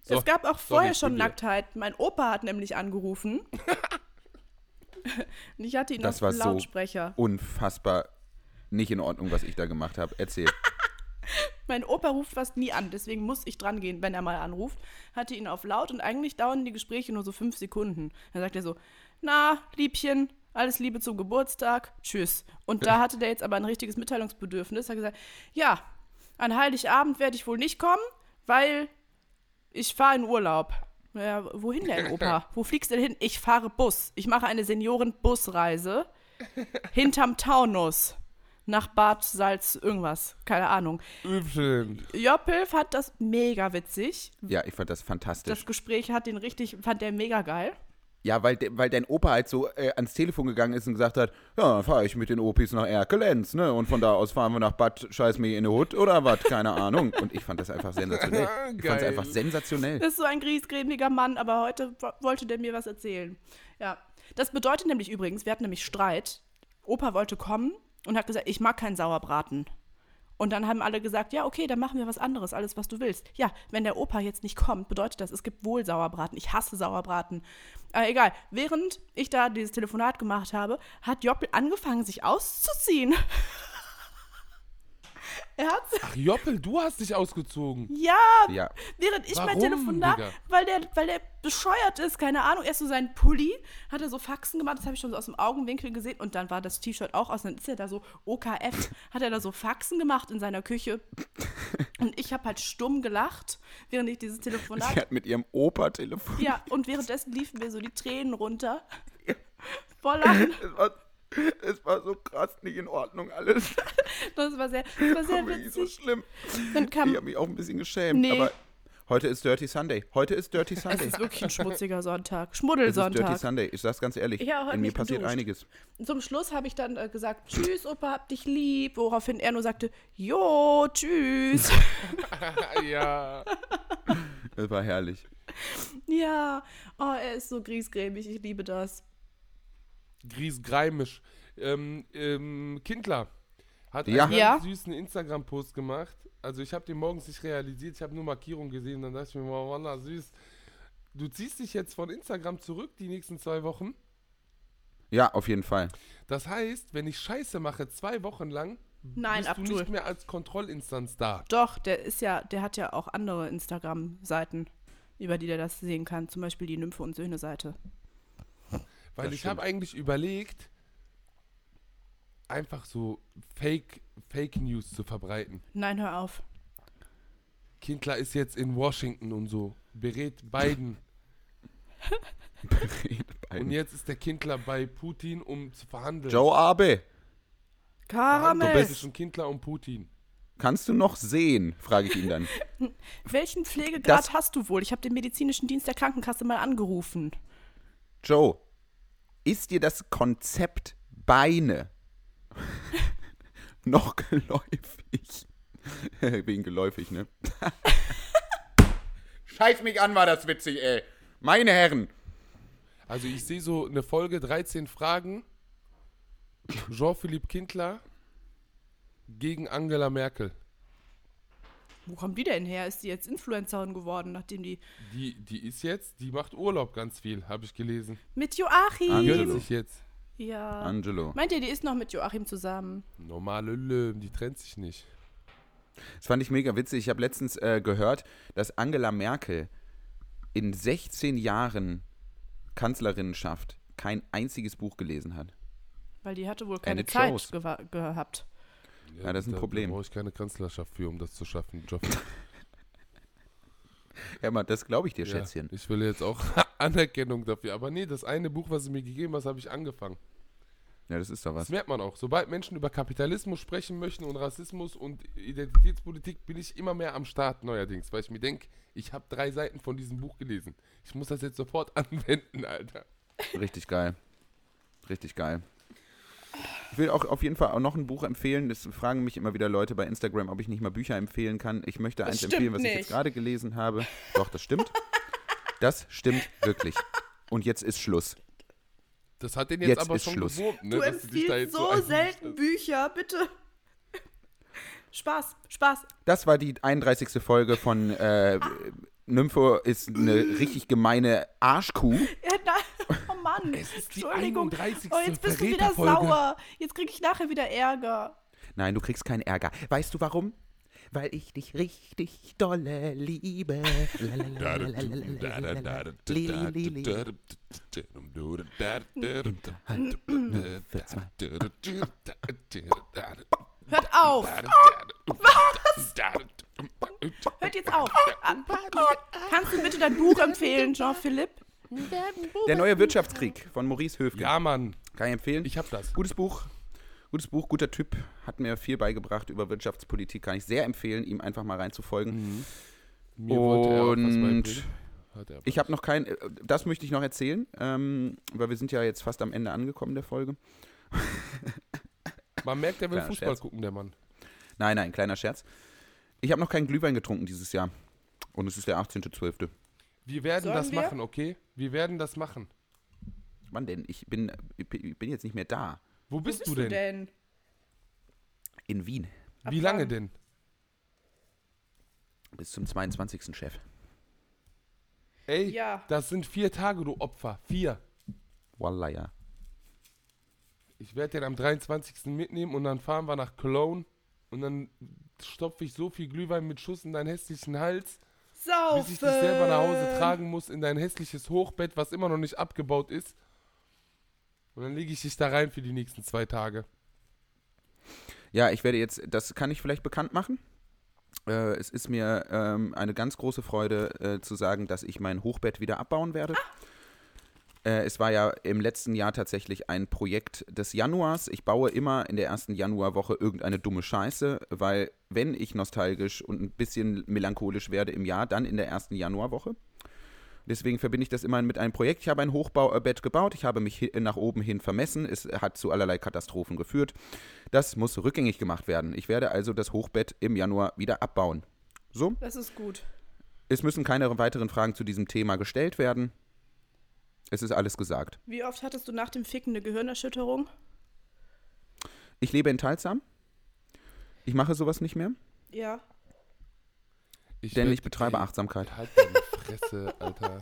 So, es gab auch sorry, vorher ich schon Nacktheit. Mein Opa hat nämlich angerufen. [LAUGHS] Und ich hatte ihn Das auf war so Lautsprecher. Unfassbar nicht in Ordnung, was ich da gemacht habe. Erzähl. [LAUGHS] Mein Opa ruft fast nie an, deswegen muss ich dran gehen, wenn er mal anruft. Hatte ihn auf laut und eigentlich dauern die Gespräche nur so fünf Sekunden. Dann sagt er so, na, Liebchen, alles Liebe zum Geburtstag, tschüss. Und da hatte der jetzt aber ein richtiges Mitteilungsbedürfnis. Er hat gesagt, ja, an Heiligabend werde ich wohl nicht kommen, weil ich fahre in Urlaub. Ja, wohin denn, Opa? [LAUGHS] Wo fliegst du denn hin? Ich fahre Bus. Ich mache eine Senioren-Busreise [LAUGHS] hinterm Taunus nach Bad Salz irgendwas. Keine Ahnung. Übchen. Joppel fand das mega witzig. Ja, ich fand das fantastisch. Das Gespräch hat den richtig, fand der mega geil. Ja, weil, de, weil dein Opa halt so äh, ans Telefon gegangen ist und gesagt hat, ja, dann fahre ich mit den Opis nach Erkelenz, ne? Und von da aus fahren wir nach Bad Scheiß mir in den Hut oder was, keine Ahnung. Und ich fand das einfach sensationell. [LAUGHS] Ich fand es einfach sensationell. Das ist so ein griesgrämiger Mann, aber heute wo- wollte der mir was erzählen. Ja. Das bedeutet nämlich übrigens, wir hatten nämlich Streit. Opa wollte kommen und hat gesagt, ich mag keinen Sauerbraten. Und dann haben alle gesagt, ja, okay, dann machen wir was anderes, alles, was du willst. Ja, wenn der Opa jetzt nicht kommt, bedeutet das, es gibt wohl Sauerbraten. Ich hasse Sauerbraten. Aber egal, während ich da dieses Telefonat gemacht habe, hat Joppel angefangen, sich auszuziehen. [LAUGHS] er hat Ach, Joppel, du hast dich ausgezogen. ja, Ja. während ich mein Warum, Telefonat, Digga? weil der, weil der bescheuert ist, keine Ahnung, erst so seinen Pulli, hat er so Faxen gemacht, das habe ich schon so aus dem Augenwinkel gesehen und dann war das T-Shirt auch aus, dann ist er da so OKF, hat er da so Faxen gemacht in seiner Küche und ich habe halt stumm gelacht, während ich dieses Sie Telefonat, hat mit ihrem Opa telefoniert. ja, und währenddessen liefen mir so die Tränen runter. Voll Lachen. [LAUGHS] [LAUGHS] Es war, es so krass nicht in Ordnung alles. [LAUGHS] Das war sehr, das war sehr Wirklich so witzig. schlimm. Dann Ich kam, habe mich auch ein bisschen geschämt. Nee. Aber heute ist Dirty Sunday. Heute ist Dirty es Sunday. ist wirklich ein [LAUGHS] schmutziger Sonntag, Es ist Dirty Schmuddelsonntag. Sunday. Ich sag's ganz ehrlich. Ja, heute In mir passiert geduscht. einiges. Zum Schluss habe ich dann äh, gesagt, tschüss, Opa, hab dich lieb, woraufhin er nur sagte, jo, tschüss. ja. Es war herrlich. ja, oh, er ist so griesgrämig, ich liebe das. Griesgreimisch. Ähm, ähm, Kindler hat Ja. einen Ja. ganz süßen Instagram-Post gemacht. Also ich habe den morgens nicht realisiert, ich habe nur Markierung gesehen, dann dachte ich mir, wow, wallah, süß. Du ziehst dich jetzt von Instagram zurück die nächsten zwei Wochen. Ja, auf jeden Fall. Das heißt, wenn ich Scheiße mache zwei Wochen lang, Nein, bist du Abdul. nicht mehr als Kontrollinstanz da. Doch, der ist ja, der hat ja auch andere Instagram-Seiten, über die der das sehen kann. Zum Beispiel die Nymphe und Söhne-Seite. Weil Das ich habe eigentlich überlegt, einfach so Fake, Fake News zu verbreiten. Nein, hör auf. Kindler ist jetzt in Washington und so, berät [LAUGHS] Biden. Und jetzt ist der Kindler bei Putin, um zu verhandeln. Joe Abe, Du Karamell. bist schon Kindler und Putin. kannst du noch sehen? Frage ich ihn dann. [LAUGHS] Welchen Pflegegrad Das- hast du wohl? Ich habe den medizinischen Dienst der Krankenkasse mal angerufen. Joe, ist dir das Konzept Beine [LAUGHS] noch geläufig? [LAUGHS] Wegen geläufig, ne? [LAUGHS] Scheiß mich an, war das witzig, ey. Meine Herren. Also ich sehe so eine Folge 13 Fragen. Jean-Philippe Kindler gegen Angela Merkel. Wo kommt die denn her? Ist die jetzt Influencerin geworden, nachdem die Die, die ist jetzt, die macht Urlaub ganz viel, habe ich gelesen. mit Joachim? Angelo. Sich jetzt. Ja. Angelo. Meint ihr, die ist noch mit Joachim zusammen? Normale Löwen, die trennt sich nicht. Das fand ich mega witzig. Ich habe letztens äh, gehört, dass Angela Merkel in 16 Jahren Kanzlerinnenschaft kein einziges Buch gelesen hat. Weil die hatte wohl keine Eine Zeit gehabt. Ja, das ist ein da, Problem. Da brauche ich keine Kanzlerschaft für, um das zu schaffen. [LAUGHS] Ja, mal, das glaube ich dir, Ja, Schätzchen. ich will jetzt auch [LAUGHS] Anerkennung dafür. Aber nee, das eine Buch, was sie mir gegeben hat, habe ich angefangen. Ja, das ist doch was. Das merkt man auch. Sobald Menschen über Kapitalismus sprechen möchten und Rassismus und Identitätspolitik, bin ich immer mehr am Start neuerdings, weil ich mir denke, ich habe drei Seiten von diesem Buch gelesen. Ich muss das jetzt sofort [LAUGHS] anwenden, Alter. Richtig geil. Richtig geil. Ich will auch auf jeden Fall auch noch ein Buch empfehlen. Das fragen mich immer wieder Leute bei Instagram, ob ich nicht mal Bücher empfehlen kann. Ich möchte eins stimmt empfehlen, was ich nicht. jetzt gerade gelesen habe. Doch, das stimmt. Das stimmt wirklich. Und jetzt ist Schluss. Das hat den jetzt, Jetzt aber ist schon Schluss. gewurmt, ne? du dass du dich da empfiehlst jetzt so einmischst. selten Bücher, bitte. Spaß, Spaß. Das war die 31. Folge von äh, Nympho ist eine richtig gemeine Arschkuh. Ja, Mann. Es ist die Entschuldigung. 31. Oh, jetzt bist du wieder sauer. Jetzt kriege ich nachher wieder Ärger. Nein, du kriegst keinen Ärger. Weißt du warum? weil ich dich richtig dolle liebe. Hört auf! Hört jetzt auf! Kannst du bitte dein Buch empfehlen, Jean-Philippe? Der neue Wirtschaftskrieg von Maurice Höfgen. Ja, Mann, Kann ich empfehlen. ich hab das. Gutes Buch. Gutes Buch, guter Typ. Hat mir viel beigebracht über Wirtschaftspolitik. Kann ich sehr empfehlen, ihm einfach mal reinzufolgen. Mir wollte er auch was Und er. Ich habe noch kein, äh, das möchte ich noch erzählen, ähm, weil wir sind ja jetzt fast am Ende angekommen der Folge. Man merkt, er will Kleiner Fußball Scherz. gucken, der Mann. Nein, nein, kleiner Scherz. Ich habe noch keinen Glühwein getrunken dieses Jahr. Und es ist der 18.12. Wir werden Sollen das wir? machen, okay? Wir werden das machen. Wann denn? Ich bin, ich bin jetzt nicht mehr da. Wo Wo bist, du denn? In Wien. Ab Wie lange wann? denn? Bis zum 22. Chef. Ey, Ja. das sind vier Tage, du Opfer. Vier. Wallah, ja. Ich werde den am 23. mitnehmen und dann fahren wir nach Cologne und dann stopfe ich so viel Glühwein mit Schuss in deinen hässlichen Hals, Saufen! bis ich dich selber nach Hause tragen muss in dein hässliches Hochbett, was immer noch nicht abgebaut ist. Und dann lege ich dich da rein für die nächsten zwei Tage. Ja, ich werde jetzt, das kann ich vielleicht bekannt machen. Äh, es ist mir ähm, eine ganz große Freude äh, zu sagen, dass ich mein Hochbett wieder abbauen werde. Äh, es war ja im letzten Jahr tatsächlich ein Projekt des Januars. Ich baue immer in der ersten Januarwoche irgendeine dumme Scheiße, weil wenn ich nostalgisch und ein bisschen melancholisch werde im Jahr, dann in der ersten Januarwoche. Deswegen verbinde ich das immer mit einem Projekt. Ich habe ein Hochbaubett gebaut, ich habe mich nach oben hin vermessen, es hat zu allerlei Katastrophen geführt. Das muss rückgängig gemacht werden. Ich werde also das Hochbett im Januar wieder abbauen. So, Das ist gut. es müssen keine weiteren Fragen zu diesem Thema gestellt werden. Es ist alles gesagt. Wie oft hattest du nach dem Ficken eine Gehirnerschütterung? Ich lebe in Talsam. Ich mache sowas nicht mehr, Ja. Ich denn ich betreibe ey, Achtsamkeit. Halt deine Fresse, Alter.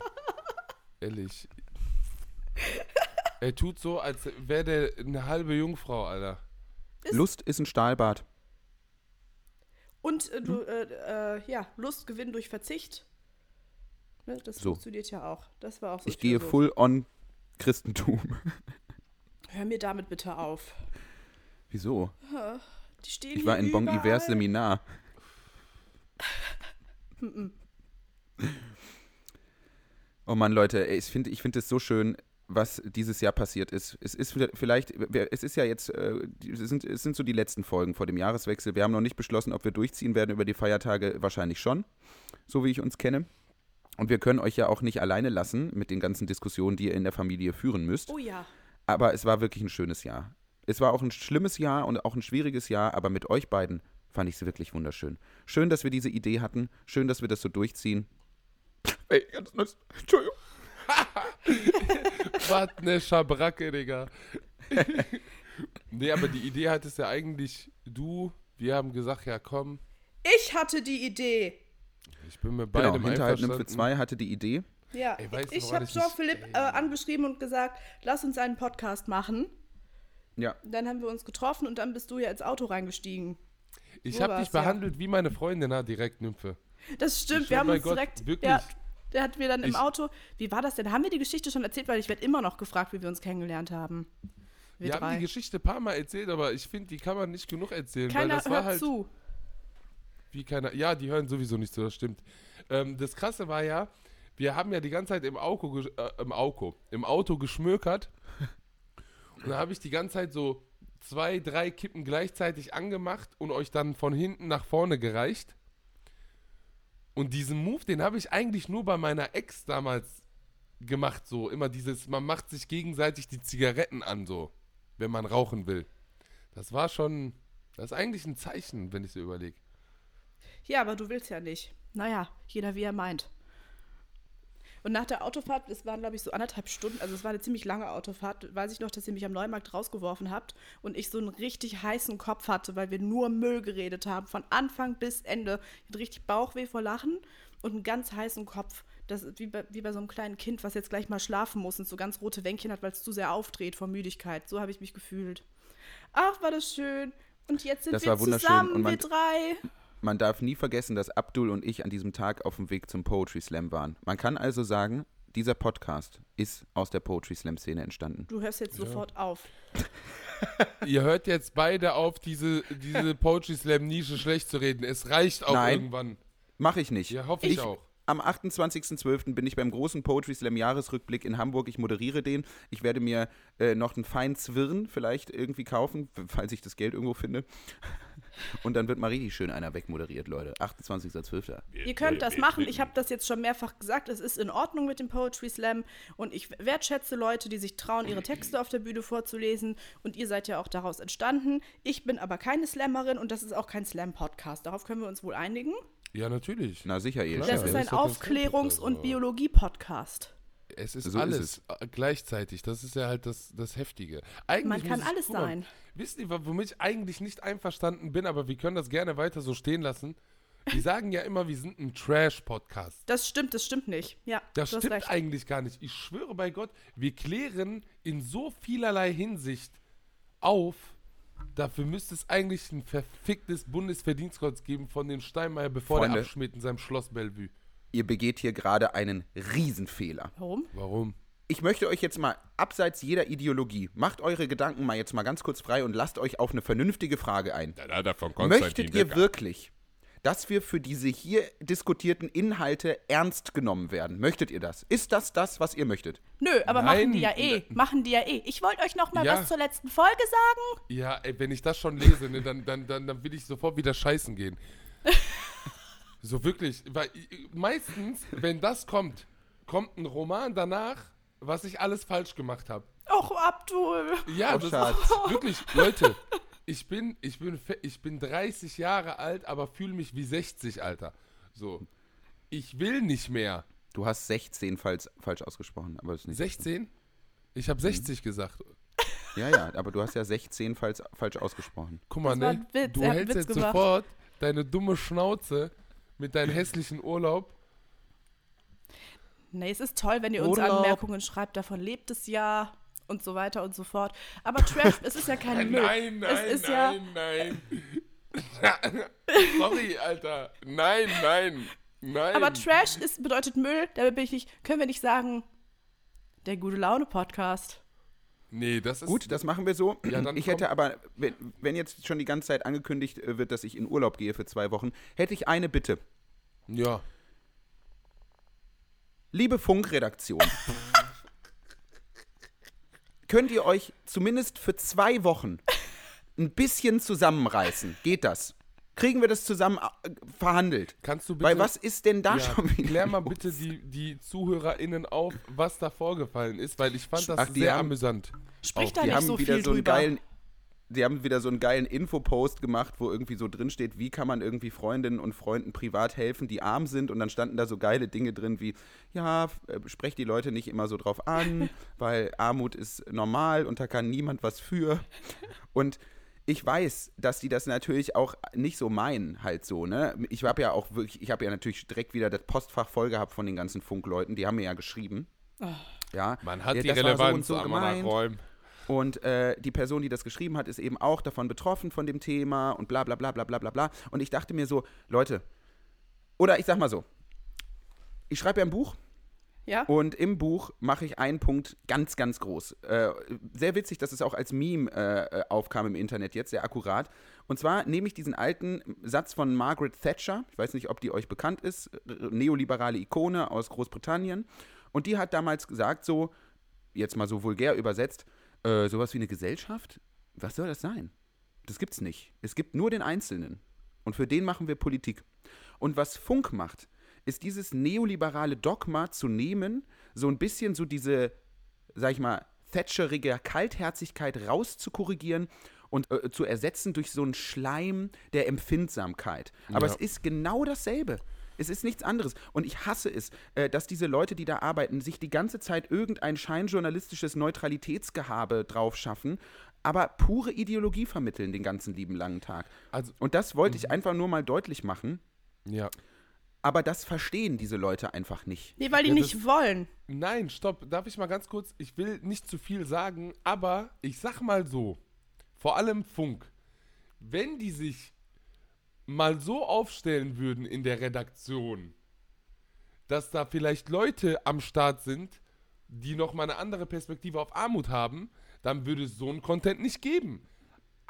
[LAUGHS] Ehrlich. Er tut so, als wäre der eine halbe Jungfrau, Alter. Lust ist ein Stahlbad. Und äh, du, äh, äh, ja, Lust gewinnen durch Verzicht. Ne, das So. funktioniert ja auch. Das war auch so. Ich gehe full on Christentum. [LAUGHS] Hör mir damit bitte auf. Wieso? Die stehen Ich war in Bon überall. Iver Seminar. [LAUGHS] oh Mann, Leute, ich finde ich find es so schön, was dieses Jahr passiert ist. Es ist vielleicht, es ist ja jetzt, äh, es sind, es sind so die letzten Folgen vor dem Jahreswechsel. Wir haben noch nicht beschlossen, ob wir durchziehen werden über die Feiertage. Wahrscheinlich schon, so wie ich uns kenne. Und wir können euch ja auch nicht alleine lassen mit den ganzen Diskussionen, die ihr in der Familie führen müsst. Oh ja. Aber es war wirklich ein schönes Jahr. Es war auch ein schlimmes Jahr und auch ein schwieriges Jahr, aber mit euch beiden fand ich es wirklich wunderschön. Schön, dass wir diese Idee hatten. Schön, dass wir das so durchziehen. Ey, ganz nice. Entschuldigung. [LAUGHS] Was ne Schabracke, Digga. [LAUGHS] nee, aber die Idee hattest ja eigentlich du. Wir haben gesagt, ja komm, Ich hatte die Idee. Ich bin mit Genau, beidem Hinterhalt Nymphe einverstanden. 2 hatte die Idee. Ja, Ey, weißt ich habe ich mich- Jean-Philippe äh, angeschrieben und gesagt, lass uns einen Podcast machen. Ja. Dann haben wir uns getroffen und dann bist du ja ins Auto reingestiegen. Ich So habe dich war's, ja. behandelt wie meine Freundin, na, direkt Nymphe. Das stimmt, Ich wir haben uns Gott, direkt. wirklich. Ja, der hat mir dann im Ich- Auto. Wie war das denn? Haben wir die Geschichte schon erzählt? Weil ich werde immer noch gefragt, wie wir uns kennengelernt haben. Wir, Wir haben die Geschichte ein paar Mal erzählt, aber ich finde, die kann man nicht genug erzählen, Keiner weil das war hört halt zu. Wie keiner. Ja, die hören sowieso nicht zu, das stimmt. Ähm, das Krasse war ja, wir haben ja die ganze Zeit im Auto, äh, im Auto, im Auto geschmökert. Und da habe ich die ganze Zeit so zwei, drei Kippen gleichzeitig angemacht und euch dann von hinten nach vorne gereicht. Und diesen Move, den habe ich eigentlich nur bei meiner Ex damals gemacht, so immer dieses, man macht sich gegenseitig die Zigaretten an, so, wenn man rauchen will. Das war schon, das ist eigentlich ein Zeichen, wenn ich so überlege. Ja, aber du willst ja nicht. Naja, jeder wie er meint. Und nach der Autofahrt, es waren glaube ich so anderthalb Stunden, also es war eine ziemlich lange Autofahrt, weiß ich noch, dass ihr mich am Neumarkt rausgeworfen habt und ich so einen richtig heißen Kopf hatte, weil wir nur Müll geredet haben, von Anfang bis Ende. Ich hatte richtig Bauchweh vor Lachen und einen ganz heißen Kopf. Das ist wie bei, wie bei so einem kleinen Kind, was jetzt gleich mal schlafen muss und so ganz rote Wänkchen hat, weil es zu sehr aufdreht vor Müdigkeit. So habe ich mich gefühlt. Ach, war das schön. Und jetzt sind Das wir zusammen, wir drei. Man darf nie vergessen, dass Abdul und ich an diesem Tag auf dem Weg zum Poetry Slam waren. Man kann also sagen, dieser Podcast ist aus der Poetry Slam Szene entstanden. Du hörst jetzt sofort auf. [LAUGHS] Ihr hört jetzt beide auf, diese, diese Poetry Slam Nische schlecht zu reden. Es reicht auch Nein. irgendwann. Mache ich nicht. Ja, hoffe ich, auch. Am 28.12. bin ich beim großen Poetry Slam Jahresrückblick in Hamburg. Ich moderiere den. Ich werde mir äh, noch einen feinen Zwirn vielleicht irgendwie kaufen, [LAUGHS] falls ich das Geld irgendwo finde. Und dann wird mal richtig schön einer wegmoderiert, Leute. 28.12. Ihr könnt das machen. Ich habe das jetzt schon mehrfach gesagt. Es ist in Ordnung mit dem Poetry Slam. Und ich wertschätze Leute, die sich trauen, ihre Texte auf der Bühne vorzulesen. Und ihr seid ja auch daraus entstanden. Ich bin aber keine Slammerin und das ist auch kein Slam-Podcast. Darauf können wir uns wohl einigen. Ja, natürlich. Na sicher, ihr. Das ist das ein Aufklärungs- und Biologie-Podcast. Es ist So ist alles äh, gleichzeitig. Das ist ja halt das, das Heftige. Eigentlich Man kann alles guck mal, sein. Wisst ihr, womit ich eigentlich nicht einverstanden bin, aber wir können das gerne weiter so stehen lassen? Die sagen ja immer, wir sind ein Trash-Podcast. Das stimmt, das stimmt nicht. Ja, Das stimmt recht. eigentlich gar nicht. Ich schwöre bei Gott, wir klären in so vielerlei Hinsicht auf. Dafür müsste es eigentlich ein verficktes Bundesverdienstkreuz geben von den Steinmeier, bevor Freunde. der abschmiert in seinem Schloss Bellevue. Ihr begeht hier gerade einen Riesenfehler. Warum? Warum? Ich möchte euch jetzt mal, abseits jeder Ideologie, macht eure Gedanken mal jetzt mal ganz kurz frei und lasst euch auf eine vernünftige Frage ein. Da hat er von Konstantin Möchtet ihr Becker. wirklich, dass wir für diese hier diskutierten Inhalte ernst genommen werden? Möchtet ihr das? Ist das das, was ihr möchtet? Nö, aber Nein. machen die ja eh. Machen die ja eh. Ich wollte euch noch mal Ja. was zur letzten Folge sagen. Ja, ey, wenn ich das schon lese, ne, dann, dann, dann, dann will ich sofort wieder scheißen gehen. [LAUGHS] so wirklich, weil meistens, wenn das kommt, kommt ein Roman danach, was ich alles falsch gemacht habe. Och, Abdul. Ja, Oh, das Schatz. ist [LAUGHS] wirklich, Leute, ich bin, ich bin, ich bin 30 Jahre alt, aber fühle mich wie 60, Alter. So. Ich will nicht mehr. Du hast 16 falsch, falsch ausgesprochen, aber das ist nicht. 16? Ich habe 60 gesagt. Ja, ja, aber du hast ja 16 falsch, falsch ausgesprochen. Guck mal, Das war ne? ein Witz, Du er hältst Witz jetzt gemacht. sofort deine dumme Schnauze mit deinem hässlichen Urlaub. Nee, es ist toll, wenn ihr uns Urlaub. Anmerkungen schreibt, davon lebt es ja und so weiter und so fort. Aber Trash, es ist ja kein [LAUGHS] Müll. Nein, nein, es ist ja, nein, nein. [LAUGHS] Sorry, Alter. Nein, nein, nein. aber Trash ist, bedeutet Müll, damit bin ich nicht, können wir nicht sagen, der gute Laune Podcast. Nee, das ist Gut, das machen wir so. Ja, ich hätte aber, wenn, wenn jetzt schon die ganze Zeit angekündigt äh, wird, dass ich in Urlaub gehe für zwei Wochen, hätte ich eine Bitte. Ja. Liebe Funkredaktion, könnt ihr euch zumindest für zwei Wochen ein bisschen zusammenreißen? Geht das? Kriegen wir das zusammen äh, verhandelt? Kannst du bitte. Weil was ist denn da ja, schon wieder? klär mal los? bitte die, die ZuhörerInnen auf, was da vorgefallen ist, weil ich fand das Ach, die sehr haben- amüsant. Sprich Auch da die nicht haben so wieder viel so einen drüber. geilen die haben wieder so einen geilen Infopost gemacht, wo irgendwie so drin steht, wie kann man irgendwie Freundinnen und Freunden privat helfen, die arm sind und dann standen da so geile Dinge drin wie ja, äh, sprecht die Leute nicht immer so drauf an, [LAUGHS] weil Armut ist normal und da kann niemand was für. Und ich weiß, dass die das natürlich auch nicht so meinen, halt so, ne? Ich habe ja auch wirklich, ich habe ja natürlich direkt wieder das Postfach voll gehabt von den ganzen Funkleuten, die haben mir ja geschrieben. Ja, Man hat ja, die Relevanz so und so nachräumen. Und äh, die Person, die das geschrieben hat, ist eben auch davon betroffen von dem Thema und bla bla bla bla bla bla bla. Und ich dachte mir so, Leute, oder ich sag mal so, ich schreibe ja ein Buch Ja? und im Buch mache ich einen Punkt ganz, ganz groß. Äh, sehr witzig, dass es auch als Meme äh, äh, aufkam im Internet jetzt, sehr akkurat. Und zwar nehme ich diesen alten Satz von Margaret Thatcher, ich weiß nicht, ob die euch bekannt ist, r- neoliberale Ikone aus Großbritannien. Und die hat damals gesagt, so, jetzt mal so vulgär übersetzt, äh, sowas wie eine Gesellschaft, was soll das sein? Das gibt's nicht. Es gibt nur den Einzelnen. Und für den machen wir Politik. Und was Funk macht, ist dieses neoliberale Dogma zu nehmen, so ein bisschen so diese, sag ich mal, Thatcherige Kaltherzigkeit rauszukorrigieren und äh, zu ersetzen durch so einen Schleim der Empfindsamkeit. Aber Ja. es ist genau dasselbe. Es ist nichts anderes. Und ich hasse es, äh, dass diese Leute, die da arbeiten, sich die ganze Zeit irgendein scheinjournalistisches Neutralitätsgehabe drauf schaffen, aber pure Ideologie vermitteln den ganzen lieben langen Tag. Also, Und das wollte ich einfach nur mal deutlich machen. ja. Aber das verstehen diese Leute einfach nicht. Nee, weil die Ja, nicht das- wollen. Nein, stopp. Darf ich mal ganz kurz? Ich will nicht zu viel sagen, aber ich sag mal so. Vor allem Funk. Wenn die sich mal so aufstellen würden in der Redaktion, dass da vielleicht Leute am Start sind, die noch mal eine andere Perspektive auf Armut haben, dann würde es so einen Content nicht geben.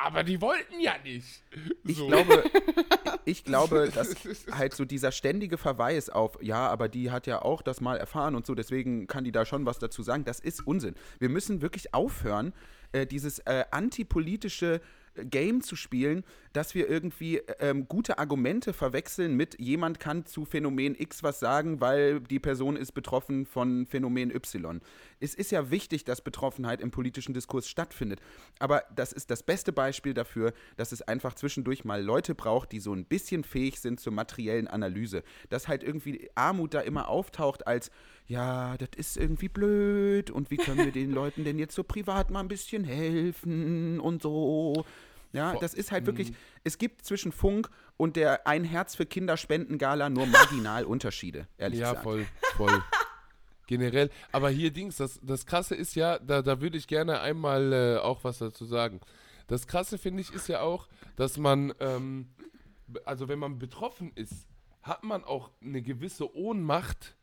Aber die wollten ja nicht. Ich So. glaube, [LAUGHS] ich glaube, dass halt so dieser ständige Verweis auf, ja, aber die hat ja auch das mal erfahren und so, deswegen kann die da schon was dazu sagen, das ist Unsinn. Wir müssen wirklich aufhören, äh, dieses äh, antipolitische Game zu spielen, dass wir irgendwie ähm, gute Argumente verwechseln mit jemand kann zu Phänomen X was sagen, weil die Person ist betroffen von Phänomen Y. Es ist ja wichtig, dass Betroffenheit im politischen Diskurs stattfindet. Aber das ist das beste Beispiel dafür, dass es einfach zwischendurch mal Leute braucht, die so ein bisschen fähig sind zur materiellen Analyse. Dass halt irgendwie Armut da immer auftaucht als, ja, das ist irgendwie blöd und wie können wir den Leuten denn jetzt so privat mal ein bisschen helfen und so. Ja, das ist halt wirklich, es gibt zwischen Funk und der Ein Herz für Kinder Spendengala nur marginal Unterschiede, ehrlich Ja, gesagt. voll, voll. Generell. Aber hier Dings, das, das Krasse ist ja, da, da würde ich gerne einmal äh, auch was dazu sagen. Das Krasse finde ich ist ja auch, dass man, ähm, also wenn man betroffen ist, hat man auch eine gewisse Ohnmacht,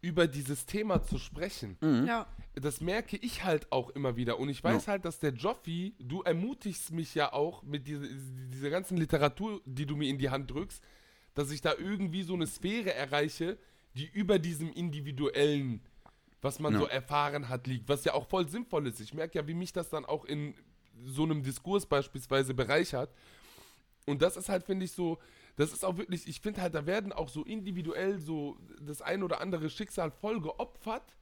über dieses Thema zu sprechen. Ja. Das merke ich halt auch immer wieder. Und ich weiß halt, dass der Joffi, du ermutigst mich ja auch mit diese, dieser ganzen Literatur, die du mir in die Hand drückst, dass ich da irgendwie so eine Sphäre erreiche, die über diesem individuellen, was man Ja. so erfahren hat, liegt. Was ja auch voll sinnvoll ist. Ich merke ja, wie mich das dann auch in so einem Diskurs beispielsweise bereichert. Und das ist halt, finde ich, so, das ist auch wirklich, ich finde halt, da werden auch so individuell so das ein oder andere Schicksal voll geopfert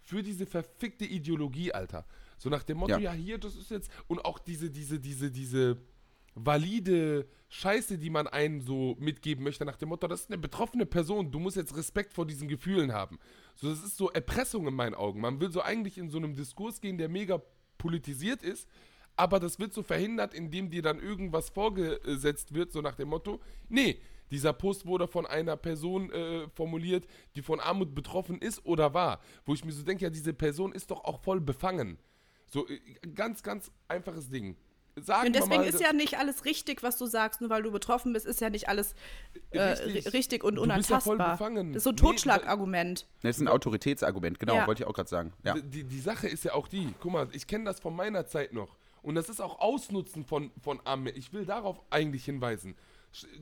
für diese verfickte Ideologie, Alter. So nach dem Motto, Ja. ja, hier, das ist jetzt, und auch diese, diese, diese, diese valide Scheiße, die man einen so mitgeben möchte, nach dem Motto, das ist eine betroffene Person, du musst jetzt Respekt vor diesen Gefühlen haben. So, das ist so Erpressung in meinen Augen. Man will so eigentlich in so einem Diskurs gehen, der mega politisiert ist, aber das wird so verhindert, indem dir dann irgendwas vorgesetzt wird, so nach dem Motto, nee, dieser Post wurde von einer Person äh, formuliert, die von Armut betroffen ist oder war. Wo ich mir so denke, ja, diese Person ist doch auch voll befangen. So, äh, ganz, ganz einfaches Ding. Sagen Und deswegen mal, ist ja nicht alles richtig, was du sagst, nur weil du betroffen bist, ist ja nicht alles äh, Richtig. richtig. und Du bist ja voll unantastbar. befangen. Das ist so ein Nee, Totschlagargument. Das ist ein Autoritätsargument, genau, Ja. wollte ich auch gerade sagen. Ja. Die, die Sache ist ja auch die, guck mal, ich kenne das von meiner Zeit noch. Und das ist auch Ausnutzen von, von Armen. Ich will darauf eigentlich hinweisen.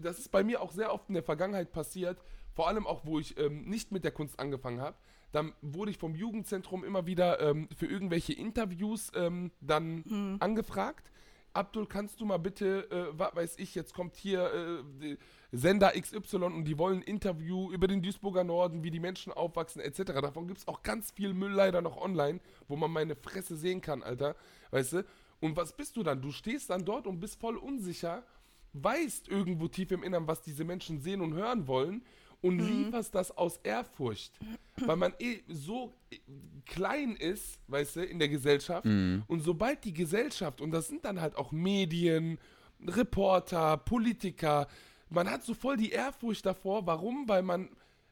Das ist bei mir auch sehr oft in der Vergangenheit passiert, vor allem auch, wo ich ähm, nicht mit der Kunst angefangen habe. Dann wurde ich vom Jugendzentrum immer wieder ähm, für irgendwelche Interviews ähm, dann angefragt. Abdul, kannst du mal bitte, äh, was weiß ich, jetzt kommt hier äh, Sender XY und die wollen ein Interview über den Duisburger Norden, wie die Menschen aufwachsen, etc. Davon gibt es auch ganz viel Müll leider noch online, wo man meine Fresse sehen kann, Alter. Weißt du? Und was bist du dann? Du stehst dann dort und bist voll unsicher, weißt irgendwo tief im Innern, was diese Menschen sehen und hören wollen und lieferst das aus Ehrfurcht. Weil man eh so klein ist, weißt du, in der Gesellschaft. Und sobald die Gesellschaft, und das sind dann halt auch Medien, Reporter, Politiker, man hat so voll die Ehrfurcht davor. Warum? Weil man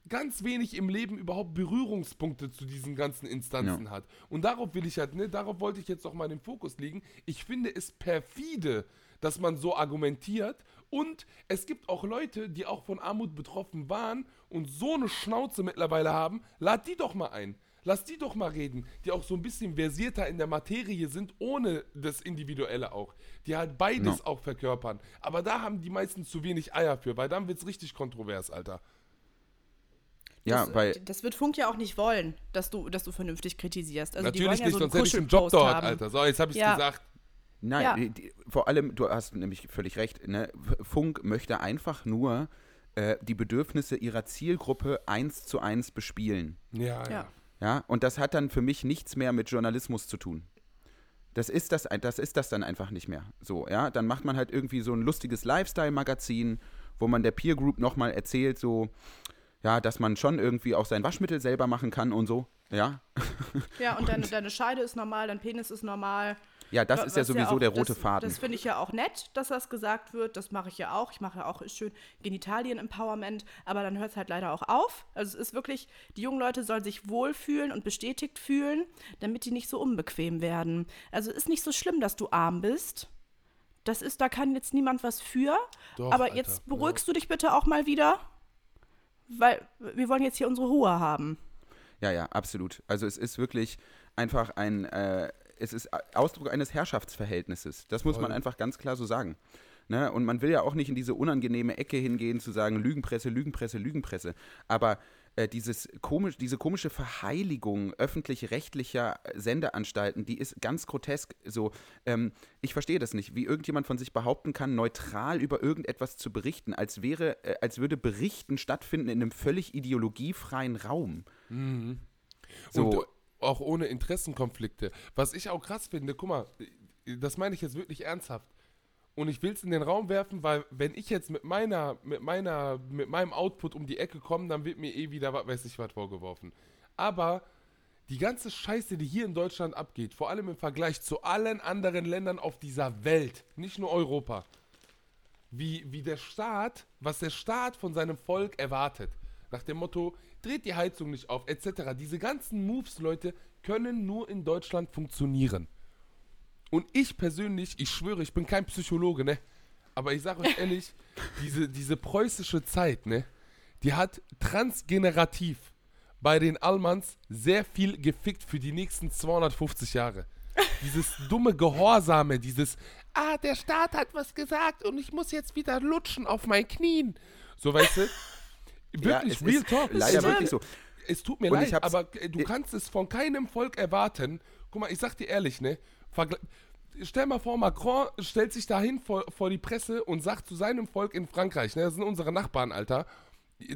ganz wenig im Leben überhaupt Berührungspunkte zu diesen ganzen Instanzen hat. Und darauf will ich halt, ne, darauf wollte ich jetzt auch mal den Fokus legen. Ich finde es perfide, dass man so argumentiert. Und es gibt auch Leute, die auch von Armut betroffen waren und so eine Schnauze mittlerweile haben. Lad die doch mal ein. Lass die doch mal reden, die auch so ein bisschen versierter in der Materie sind, ohne das Individuelle auch. Die halt beides No. auch verkörpern. Aber da haben die meisten zu wenig Eier für, weil dann wird's richtig kontrovers, Alter. Ja, das, weil das wird Funk ja auch nicht wollen, dass du, dass du vernünftig kritisierst. Also die Natürlich wollen ja nicht, so einen sonst hätte ich einen Job dort, haben. Alter. So, jetzt habe ich Ja. gesagt. Nein, Ja. die, die, vor allem, du hast nämlich völlig recht, ne? Funk möchte einfach nur äh, die Bedürfnisse ihrer Zielgruppe eins zu eins bespielen. Ja, ja. Ja. Ja, und das hat dann für mich nichts mehr mit Journalismus zu tun. Das ist das, das ist das dann einfach nicht mehr. So, ja, dann macht man halt irgendwie so ein lustiges Lifestyle-Magazin, wo man der Peer Group nochmal erzählt, so, ja, dass man schon irgendwie auch sein Waschmittel selber machen kann und so, ja. [LAUGHS] Ja, und deine, deine Scheide ist normal, dein Penis ist normal. Ja, das ist ja sowieso auch- der rote das, Faden. Das finde ich ja auch nett, dass das gesagt wird. Das mache ich ja auch. Ich mache ja auch schön Genitalien-Empowerment. Aber dann hört es halt leider auch auf. Also es ist wirklich, die jungen Leute sollen sich wohlfühlen und bestätigt fühlen, damit die nicht so unbequem werden. Also es ist nicht so schlimm, dass du arm bist. Das ist, da kann jetzt niemand was für. Doch, aber Alter, jetzt beruhigst du dich bitte auch mal wieder, weil wir wollen jetzt hier unsere Ruhe haben. Ja, ja, absolut. Also es ist wirklich einfach ein, äh, es ist Ausdruck eines Herrschaftsverhältnisses. Das muss man Voll. einfach ganz klar so sagen. Ne? Und man will ja auch nicht in diese unangenehme Ecke hingehen, zu sagen, Lügenpresse, Lügenpresse, Lügenpresse. Aber äh, dieses komisch, diese komische Verheiligung öffentlich-rechtlicher Sendeanstalten, die ist ganz grotesk. So, ähm, ich verstehe das nicht, wie irgendjemand von sich behaupten kann, neutral über irgendetwas zu berichten, als wäre, äh, als würde Berichten stattfinden in einem völlig ideologiefreien Raum. So. Und auch ohne Interessenkonflikte. Was ich auch krass finde, guck mal, das meine ich jetzt wirklich ernsthaft. Und ich will es in den Raum werfen, weil wenn ich jetzt mit meiner, mit meiner, mit meinem Output um die Ecke komme, dann wird mir eh wieder, was weiß ich, was vorgeworfen. Aber die ganze Scheiße, die hier in Deutschland abgeht, vor allem im Vergleich zu allen anderen Ländern auf dieser Welt, nicht nur Europa, wie, wie der Staat, was der Staat von seinem Volk erwartet. Nach dem Motto, dreht die Heizung nicht auf, etc. Diese ganzen Moves, Leute, können nur in Deutschland funktionieren. Und ich persönlich, ich schwöre, ich bin kein Psychologe, ne? Aber ich sage euch [LAUGHS] ehrlich, diese, diese preußische Zeit, ne? Die hat transgenerativ bei den Allmanns sehr viel gefickt für die nächsten 250 Jahre. Dieses [LAUGHS] dumme Gehorsame, dieses, ah, der Staat hat was gesagt und ich muss jetzt wieder lutschen auf meinen Knien. So, weißt du? [LAUGHS] Wirklich, es real talk. Leider wirklich so. es tut mir Und leid, aber du kannst es von keinem Volk erwarten. Guck mal, ich sag dir ehrlich, ne? Vergle Stell mal vor, Macron stellt sich dahin vor, vor die Presse und sagt zu seinem Volk in Frankreich, ne, das sind unsere Nachbarn, Alter,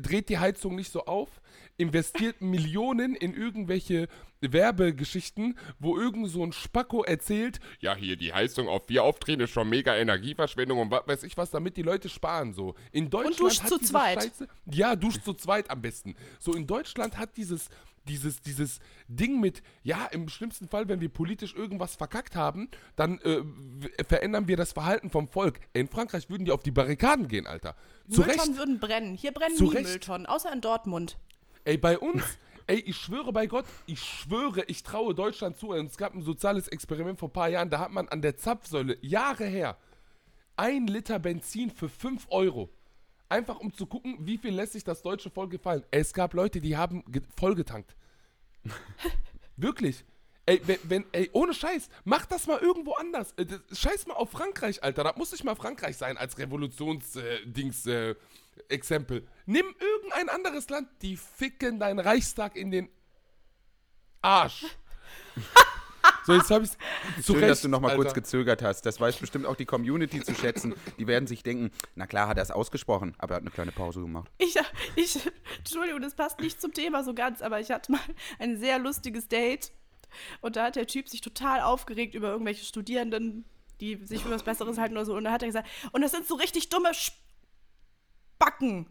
dreht die Heizung nicht so auf, investiert [LAUGHS] Millionen in irgendwelche Werbegeschichten, wo irgend so ein Spacko erzählt, Ja, hier die Heizung auf vier aufdrehen ist schon mega Energieverschwendung und was weiß ich was, damit die Leute sparen so. In Deutschland duscht hat zu zweit. Scheiße, ja, duscht zu zweit am besten. So in Deutschland hat dieses dieses dieses Ding mit ja, im schlimmsten Fall, wenn wir politisch irgendwas verkackt haben, dann äh, verändern wir das Verhalten vom Volk. In Frankreich würden die auf die Barrikaden gehen, Alter. Zu Mülltonnen Recht. würden brennen. Hier brennen Zu nie Recht. Mülltonnen, außer in Dortmund. Ey, bei uns, ey, ich schwöre bei Gott, ich schwöre, ich traue Deutschland zu. Und es gab ein soziales Experiment vor ein paar Jahren, da hat man an der Zapfsäule, Jahre her, ein Liter Benzin für 5 Euro. Einfach um zu gucken, wie viel lässt sich das deutsche Volk gefallen. Es gab Leute, die haben ge- vollgetankt. [LAUGHS] Wirklich. Ey, wenn, wenn, ey, ohne Scheiß, mach das mal irgendwo anders. Äh, Scheiß mal auf Frankreich, Alter. Da muss nicht mal Frankreich sein als Revolutions-Dings, äh, Exempel. Nimm irgendein anderes Land, die ficken deinen Reichstag in den Arsch. [LAUGHS] so, jetzt hab ich's zu Schön, Recht, dass du noch mal kurz gezögert hast. Das weiß bestimmt auch die Community zu schätzen. Die werden sich denken, na klar hat er es ausgesprochen, aber er hat eine kleine Pause gemacht. Ich, ich, Entschuldigung, das passt nicht zum Thema so ganz, aber ich hatte mal ein sehr lustiges Date und da hat der Typ sich total aufgeregt über irgendwelche Studierenden, die sich für was Besseres halten oder so. Und da hat er gesagt, und das sind so richtig dumme Spacken.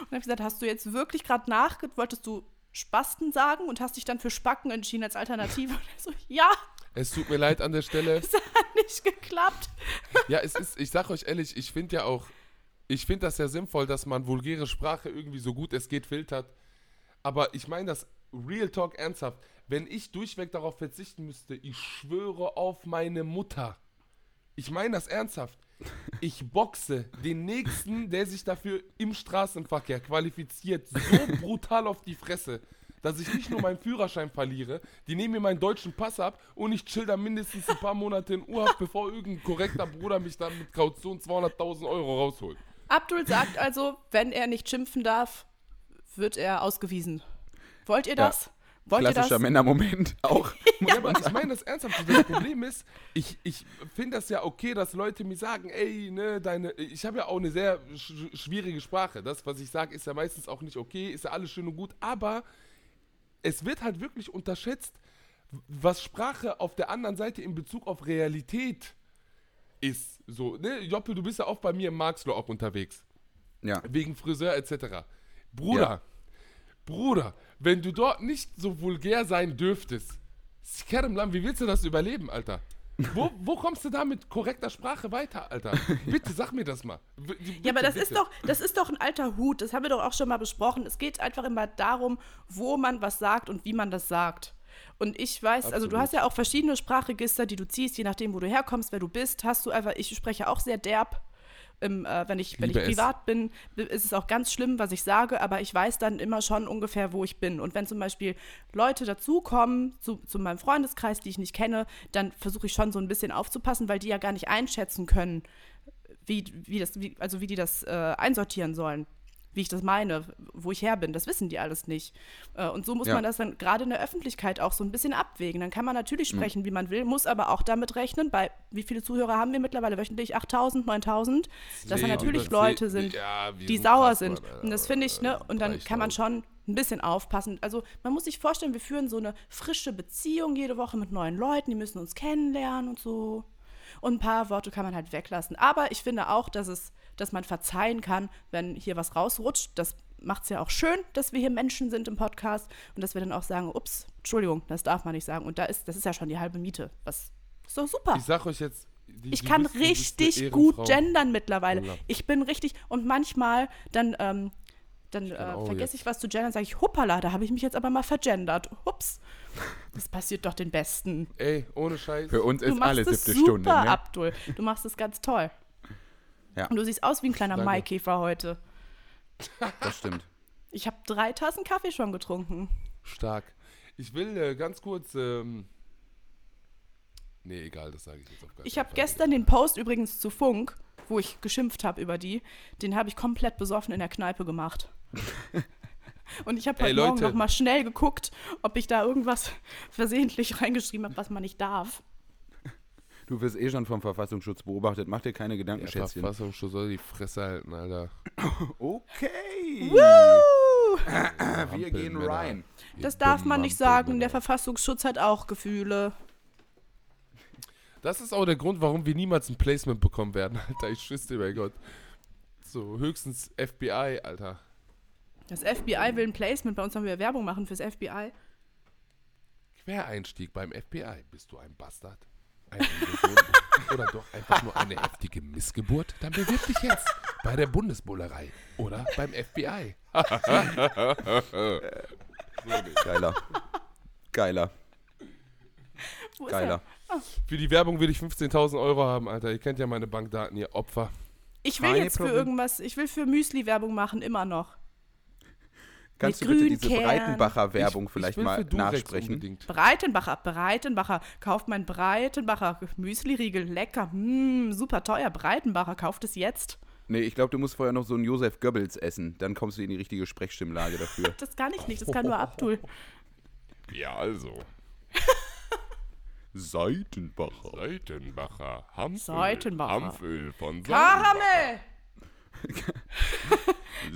Und dann habe ich gesagt, hast du jetzt wirklich gerade nachgedacht, wolltest du Spasten sagen und hast dich dann für Spacken entschieden als Alternative? [LAUGHS] Und er so, ja, Es tut mir leid an der Stelle. [LAUGHS] das hat nicht geklappt. Ja, es ist, ich sag euch ehrlich, ich finde ja auch, ich finde das ja sinnvoll, dass man vulgäre Sprache irgendwie so gut es geht filtert. Aber ich meine das Real Talk ernsthaft. Wenn ich durchweg darauf verzichten müsste, ich schwöre auf meine Mutter. Ich meine das ernsthaft. Ich boxe den Nächsten, der sich dafür im Straßenverkehr qualifiziert, so brutal auf die Fresse, dass ich nicht nur meinen Führerschein verliere, die nehmen mir meinen deutschen Pass ab und ich chill da mindestens ein paar Monate in Urhaft, bevor irgendein korrekter Bruder mich dann mit Kaution 200.000 Euro rausholt. Abdul sagt also, wenn er nicht schimpfen darf, wird er ausgewiesen. Wollt ihr das? Wollt Klassischer? Männermoment [LAUGHS] auch. Ja, aber ich meine das ernsthaft. Das Problem ist, ich, ich finde das ja okay, dass Leute mir sagen, ey, ne, deine. Ich habe ja auch eine sehr sch schwierige Sprache. Das, was ich sage, ist ja meistens auch nicht okay, ist ja alles schön und gut, aber es wird halt wirklich unterschätzt, was Sprache auf der anderen Seite in Bezug auf Realität ist. So, ne, Joppe, du bist ja oft bei mir im Marxloh auch unterwegs Ja. wegen Friseur etc. Bruder, Ja. Bruder, wenn du dort nicht so vulgär sein dürftest, Skermlam, wie willst du das überleben, Alter? Wo, wo kommst du da mit korrekter Sprache weiter, Alter? [LAUGHS] Bitte sag mir das mal. Bitte, Ja, aber das bitte. ist doch, das ist doch ein alter Hut. Das haben wir doch auch schon mal besprochen. Es geht einfach immer darum, wo man was sagt und wie man das sagt. Und ich weiß, also du Absolut. hast ja auch verschiedene Sprachregister, die du ziehst, je nachdem, wo du herkommst, wer du bist, hast du einfach, ich spreche auch sehr derb. Im, äh, wenn ich, wenn ich es. privat bin, ist es auch ganz schlimm, was ich sage, aber ich weiß dann immer schon ungefähr, wo ich bin. Und wenn zum Beispiel Leute dazukommen zu, zu meinem Freundeskreis, die ich nicht kenne, dann versuche ich schon so ein bisschen aufzupassen, weil die ja gar nicht einschätzen können, wie, wie das, wie, also wie die das äh, einsortieren sollen, wie ich das meine, wo ich her bin. Das wissen die alles nicht. Äh, und so muss Ja. man das dann gerade in der Öffentlichkeit auch so ein bisschen abwägen. Dann kann man natürlich sprechen, wie man will, muss aber auch damit rechnen, bei wie viele Zuhörer haben wir mittlerweile wöchentlich? 8000, 9000? Dass da natürlich Leute sind, ja, die sauer sind. Und das finde ich, ne? Und dann kann man schon ein bisschen aufpassen. Also man muss sich vorstellen, wir führen so eine frische Beziehung jede Woche mit neuen Leuten, die müssen uns kennenlernen und so. Und ein paar Worte kann man halt weglassen. Aber ich finde auch, dass es, dass man verzeihen kann, wenn hier was rausrutscht. Das macht es ja auch schön, dass wir hier Menschen sind im Podcast und dass wir dann auch sagen, ups, Entschuldigung, das darf man nicht sagen. Und da ist, das ist ja schon die halbe Miete. Was ist doch super. Ich sag euch jetzt. die- Ich die kann bist richtig gut gendern mittlerweile. Ich bin richtig und manchmal dann, ähm, dann äh, vergesse jetzt. ich was zu gendern, sage ich, hoppala, da habe ich mich jetzt aber mal vergendert. Hups. Das passiert doch den Besten. Ey, ohne Scheiß. Für uns ist alle siebte super, Stunde. Ne? Abdul. Du machst es ganz toll. Ja. Und du siehst aus wie ein kleiner Danke. Maikäfer heute. Das stimmt. Ich habe drei Tassen Kaffee schon getrunken. Stark. Ich will äh, ganz kurz. Ähm, nee, egal, das sage ich jetzt auf gar Ich habe gestern den Post übrigens zu Funk, wo ich geschimpft habe über die, den habe ich komplett besoffen in der Kneipe gemacht. [LAUGHS] Und ich habe Ey, heute Morgen Leute. noch mal schnell geguckt, ob ich da irgendwas [LAUGHS] versehentlich reingeschrieben habe, was man nicht darf. [LAUGHS] Du wirst eh schon vom Verfassungsschutz beobachtet. Mach dir keine Gedanken, Der Schätzchen. Verfassungsschutz soll die Fresse halten, Alter. [COUGHS] Okay. Woo! Wir gehen rein. Das darf man nicht sagen. Der Verfassungsschutz hat auch Gefühle. Das ist auch der Grund, warum wir niemals ein Placement bekommen werden, Alter. Ich schwöre bei Gott. So, höchstens FBI, Alter. Das FBI will ein Placement. Bei uns haben wir Werbung machen fürs FBI. Quereinstieg beim FBI. Bist du ein Bastard? Illusion? [LAUGHS] Oder doch einfach nur eine heftige Missgeburt? Dann bewirb dich jetzt bei der Bundesbullerei oder beim FBI. [LAUGHS] Geiler. Geiler. Wo ist Geiler. er? Für die Werbung will ich 15.000 Euro haben, Alter. Ihr kennt ja meine Bankdaten, ihr Opfer. Ich will Keine jetzt für Problem. irgendwas, ich will für Müsli Werbung machen, immer noch. Kannst Mit du bitte diese. Breitenbacher Werbung Ich- vielleicht ich mal nachsprechen? Unbedingt. Breitenbacher, Breitenbacher, kauft mein Breitenbacher Müsli-Riegel, lecker, mm, super teuer, Breitenbacher, kauft es jetzt. Nee, ich glaube, du musst vorher noch so einen Josef Goebbels essen. Dann kommst du in die richtige Sprechstimmlage dafür. [LAUGHS] Das kann ich nicht, das kann nur Abdul. [LAUGHS] Ja, also. [LAUGHS] Seitenbacher. Seitenbacher. Hanföl. Seitenbacher. Hanföl von Seitenbacher. Karamell!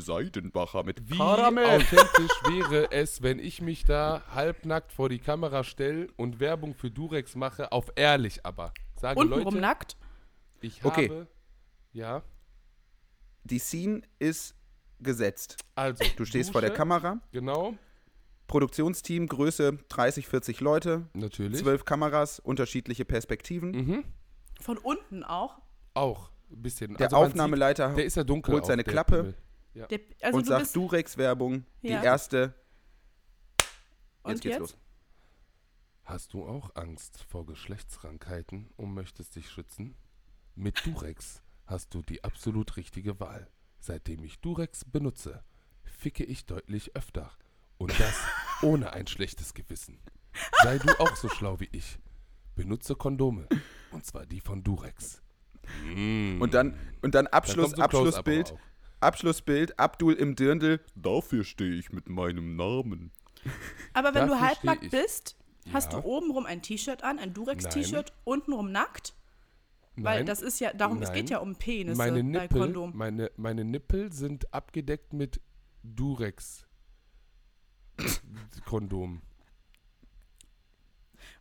Seitenbacher mit Wie Karamell. authentisch wäre es, wenn ich mich da halbnackt vor die Kamera stelle und Werbung für Durex mache, auf ehrlich aber. Sage Untenrum Leute, nackt. ich Okay. habe... Ja, Die Scene ist gesetzt. also... Du stehst vor der Dusche, Kamera. Genau, Produktionsteam, Größe 30, 40 Leute. natürlich. Zwölf Kameras, unterschiedliche Perspektiven. Mhm. Von unten auch. Auch ein bisschen. Der Also Aufnahmeleiter Sieht, der ist ja dunkel. holt seine Klappe Pimmel. Der, also und du sagt bist, Durex-Werbung, Ja. die erste. und Jetzt geht's jetzt? los. Hast du auch Angst vor Geschlechtskrankheiten und möchtest dich schützen? Mit Durex hast du die absolut richtige Wahl. Seitdem ich Durex benutze, ficke ich deutlich öfter. Und das [LAUGHS] ohne ein schlechtes Gewissen. Sei du auch so schlau wie ich. Benutze Kondome. Und zwar die von Durex. Und dann, und dann Abschluss. Dann Abschlussbild. Abschlussbild, Abdul im Dirndl. Dafür stehe ich mit meinem Namen. Aber wenn du halbnackt bist, hast du Ja. obenrum ein T-Shirt an, ein Durex-T-Shirt, untenrum nackt. Weil Nein, das ist ja, darum, es Nein. geht ja um Penisse meine bei Nippel, Kondom. meine, meine Nippel sind abgedeckt mit Durex. [LAUGHS] Kondom.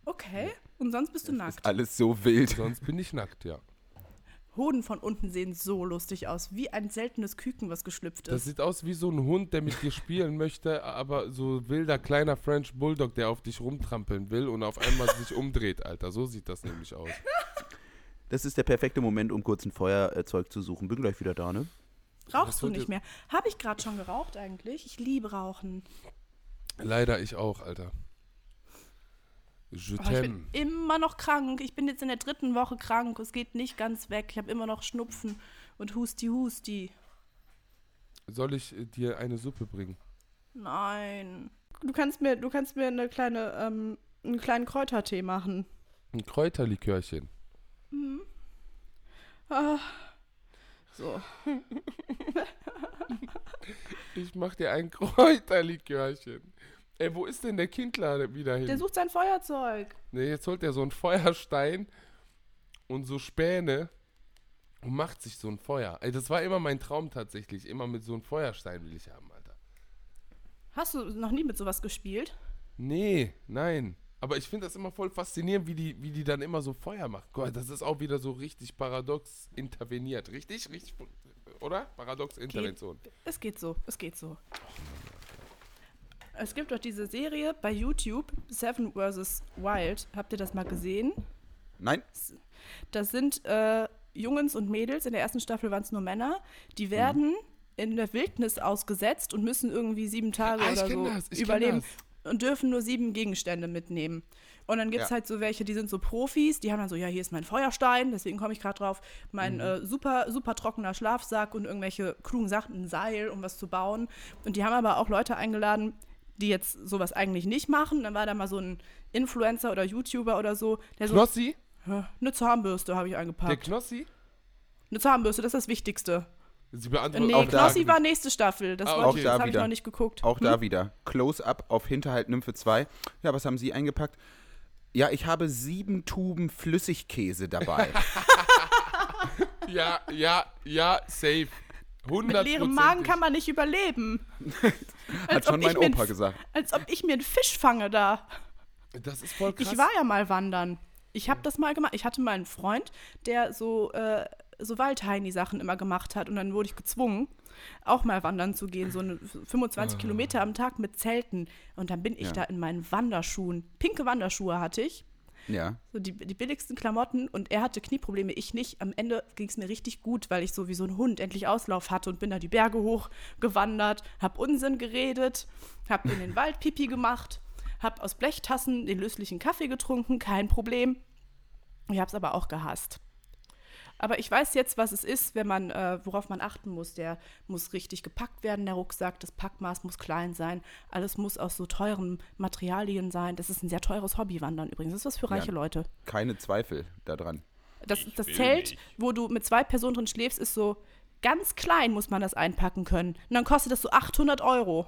Okay, und sonst bist du nackt. Alles so wild. Sonst bin ich nackt, ja. Hoden von unten sehen so lustig aus, wie ein seltenes Küken, was geschlüpft Das ist. sieht aus wie so ein Hund, der mit dir spielen [LAUGHS] möchte, aber so wilder kleiner French Bulldog, der auf dich rumtrampeln will und auf einmal sich umdreht, Alter. So sieht das nämlich aus. [LAUGHS] Das ist der perfekte Moment, um kurz ein Feuerzeug zu suchen. Bin gleich wieder da, ne? Rauchst das du nicht mehr? Habe ich gerade schon geraucht eigentlich? Ich liebe Rauchen. Leider ich auch, Alter. Je Oh, ich bin immer noch krank. Ich bin jetzt in der dritten Woche krank. Es geht nicht ganz weg. Ich habe immer noch Schnupfen und Husti Husti. Soll ich äh, dir eine Suppe bringen? Nein. Du kannst mir, du kannst mir eine kleine, ähm, einen kleinen Kräutertee machen. Ein Kräuterlikörchen. Ah. So. [LAUGHS] Ich mach dir ein Kräuterlikörchen. Ey, wo ist denn der Kindler wieder hin? Der sucht sein Feuerzeug. Ne, jetzt holt er so einen Feuerstein und so Späne und macht sich so ein Feuer. Ey, das war immer mein Traum tatsächlich. Immer mit so einem Feuerstein will ich haben, Alter. Hast du noch nie mit sowas gespielt? Nee, nein. Aber ich finde das immer voll faszinierend, wie die, wie die dann immer so Feuer macht. Gott, das ist auch wieder so richtig paradox interveniert. Richtig? Richtig? Oder? Paradox Intervention. Es geht so, es geht so. Es gibt doch diese Serie bei YouTube, Seven vs. Wild. Habt ihr das mal gesehen? Nein? Das sind äh, Jungs und Mädels, in der ersten Staffel waren es nur Männer, die werden in der Wildnis ausgesetzt und müssen irgendwie sieben Tage Ah, oder so das, überleben und dürfen nur sieben Gegenstände mitnehmen. Und dann gibt es Ja. halt so welche, die sind so Profis, die haben dann so, ja, hier ist mein Feuerstein, deswegen komme ich gerade drauf, mein Mhm. äh, super, super trockener Schlafsack und irgendwelche klugen Sachen, ein Seil, um was zu bauen. Und die haben aber auch Leute eingeladen, die jetzt sowas eigentlich nicht machen. Dann war da mal so ein Influencer oder YouTuber oder so, der so, Knossi? "Hä, eine Zahnbürste habe ich Der eingepackt. Knossi? Eine Zahnbürste, das ist das Wichtigste. Sie beantwortet Nee, auch da Knossi war nächste Staffel. Das, Ah, okay. da habe ich wieder. noch nicht geguckt. Auch da wieder. Close-up auf Hinterhalt Nymphe 2. Ja, was haben Sie eingepackt? Ja, ich habe sieben Tuben Flüssigkäse dabei. [LAUGHS] Ja, ja, ja, safe. 100 Mit leerem Magen kann man nicht überleben. [LAUGHS] Hat schon mein Opa gesagt. Als ob ich mir einen Fisch fange da. Das ist voll krass. Ich war ja mal wandern. Ich habe das mal gemacht. Ich hatte mal einen Freund, der so, äh, so Waldheini-Sachen immer gemacht hat. Und dann wurde ich gezwungen, auch mal wandern zu gehen. So eine 25 Kilometer am Tag mit Zelten. Und dann bin ich Ja. da in meinen Wanderschuhen. Pinke Wanderschuhe hatte ich. Ja. So die, die billigsten Klamotten und er hatte Knieprobleme, ich nicht. Am Ende ging es mir richtig gut, weil ich so wie so ein Hund endlich Auslauf hatte und bin da die Berge hoch gewandert, hab Unsinn geredet, hab in den Wald Pipi gemacht, hab aus Blechtassen den löslichen Kaffee getrunken, kein Problem. Ich hab's aber auch gehasst. Aber ich weiß jetzt, was es ist, wenn man, äh, worauf man achten muss. Der muss richtig gepackt werden, der Rucksack. Das Packmaß muss klein sein. Alles muss aus so teuren Materialien sein. Das ist ein sehr teures Hobby, Wandern übrigens. Das ist was für reiche Ja. Leute. Keine Zweifel daran. Das, das Zelt, wo du mit zwei Personen drin schläfst, ist so ganz klein, muss man das einpacken können. Und dann kostet das so 800 Euro.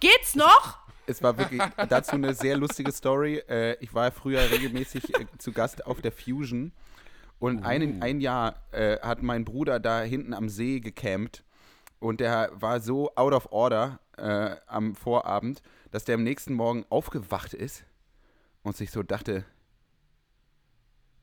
Geht's noch? Es war wirklich dazu eine sehr lustige Story. Äh, ich war früher regelmäßig äh, zu Gast auf der Fusion. Und ein, ein Jahr äh, hat mein Bruder da hinten am See gecampt. Und der war so out of order äh, am Vorabend, dass der am nächsten Morgen aufgewacht ist und sich so dachte,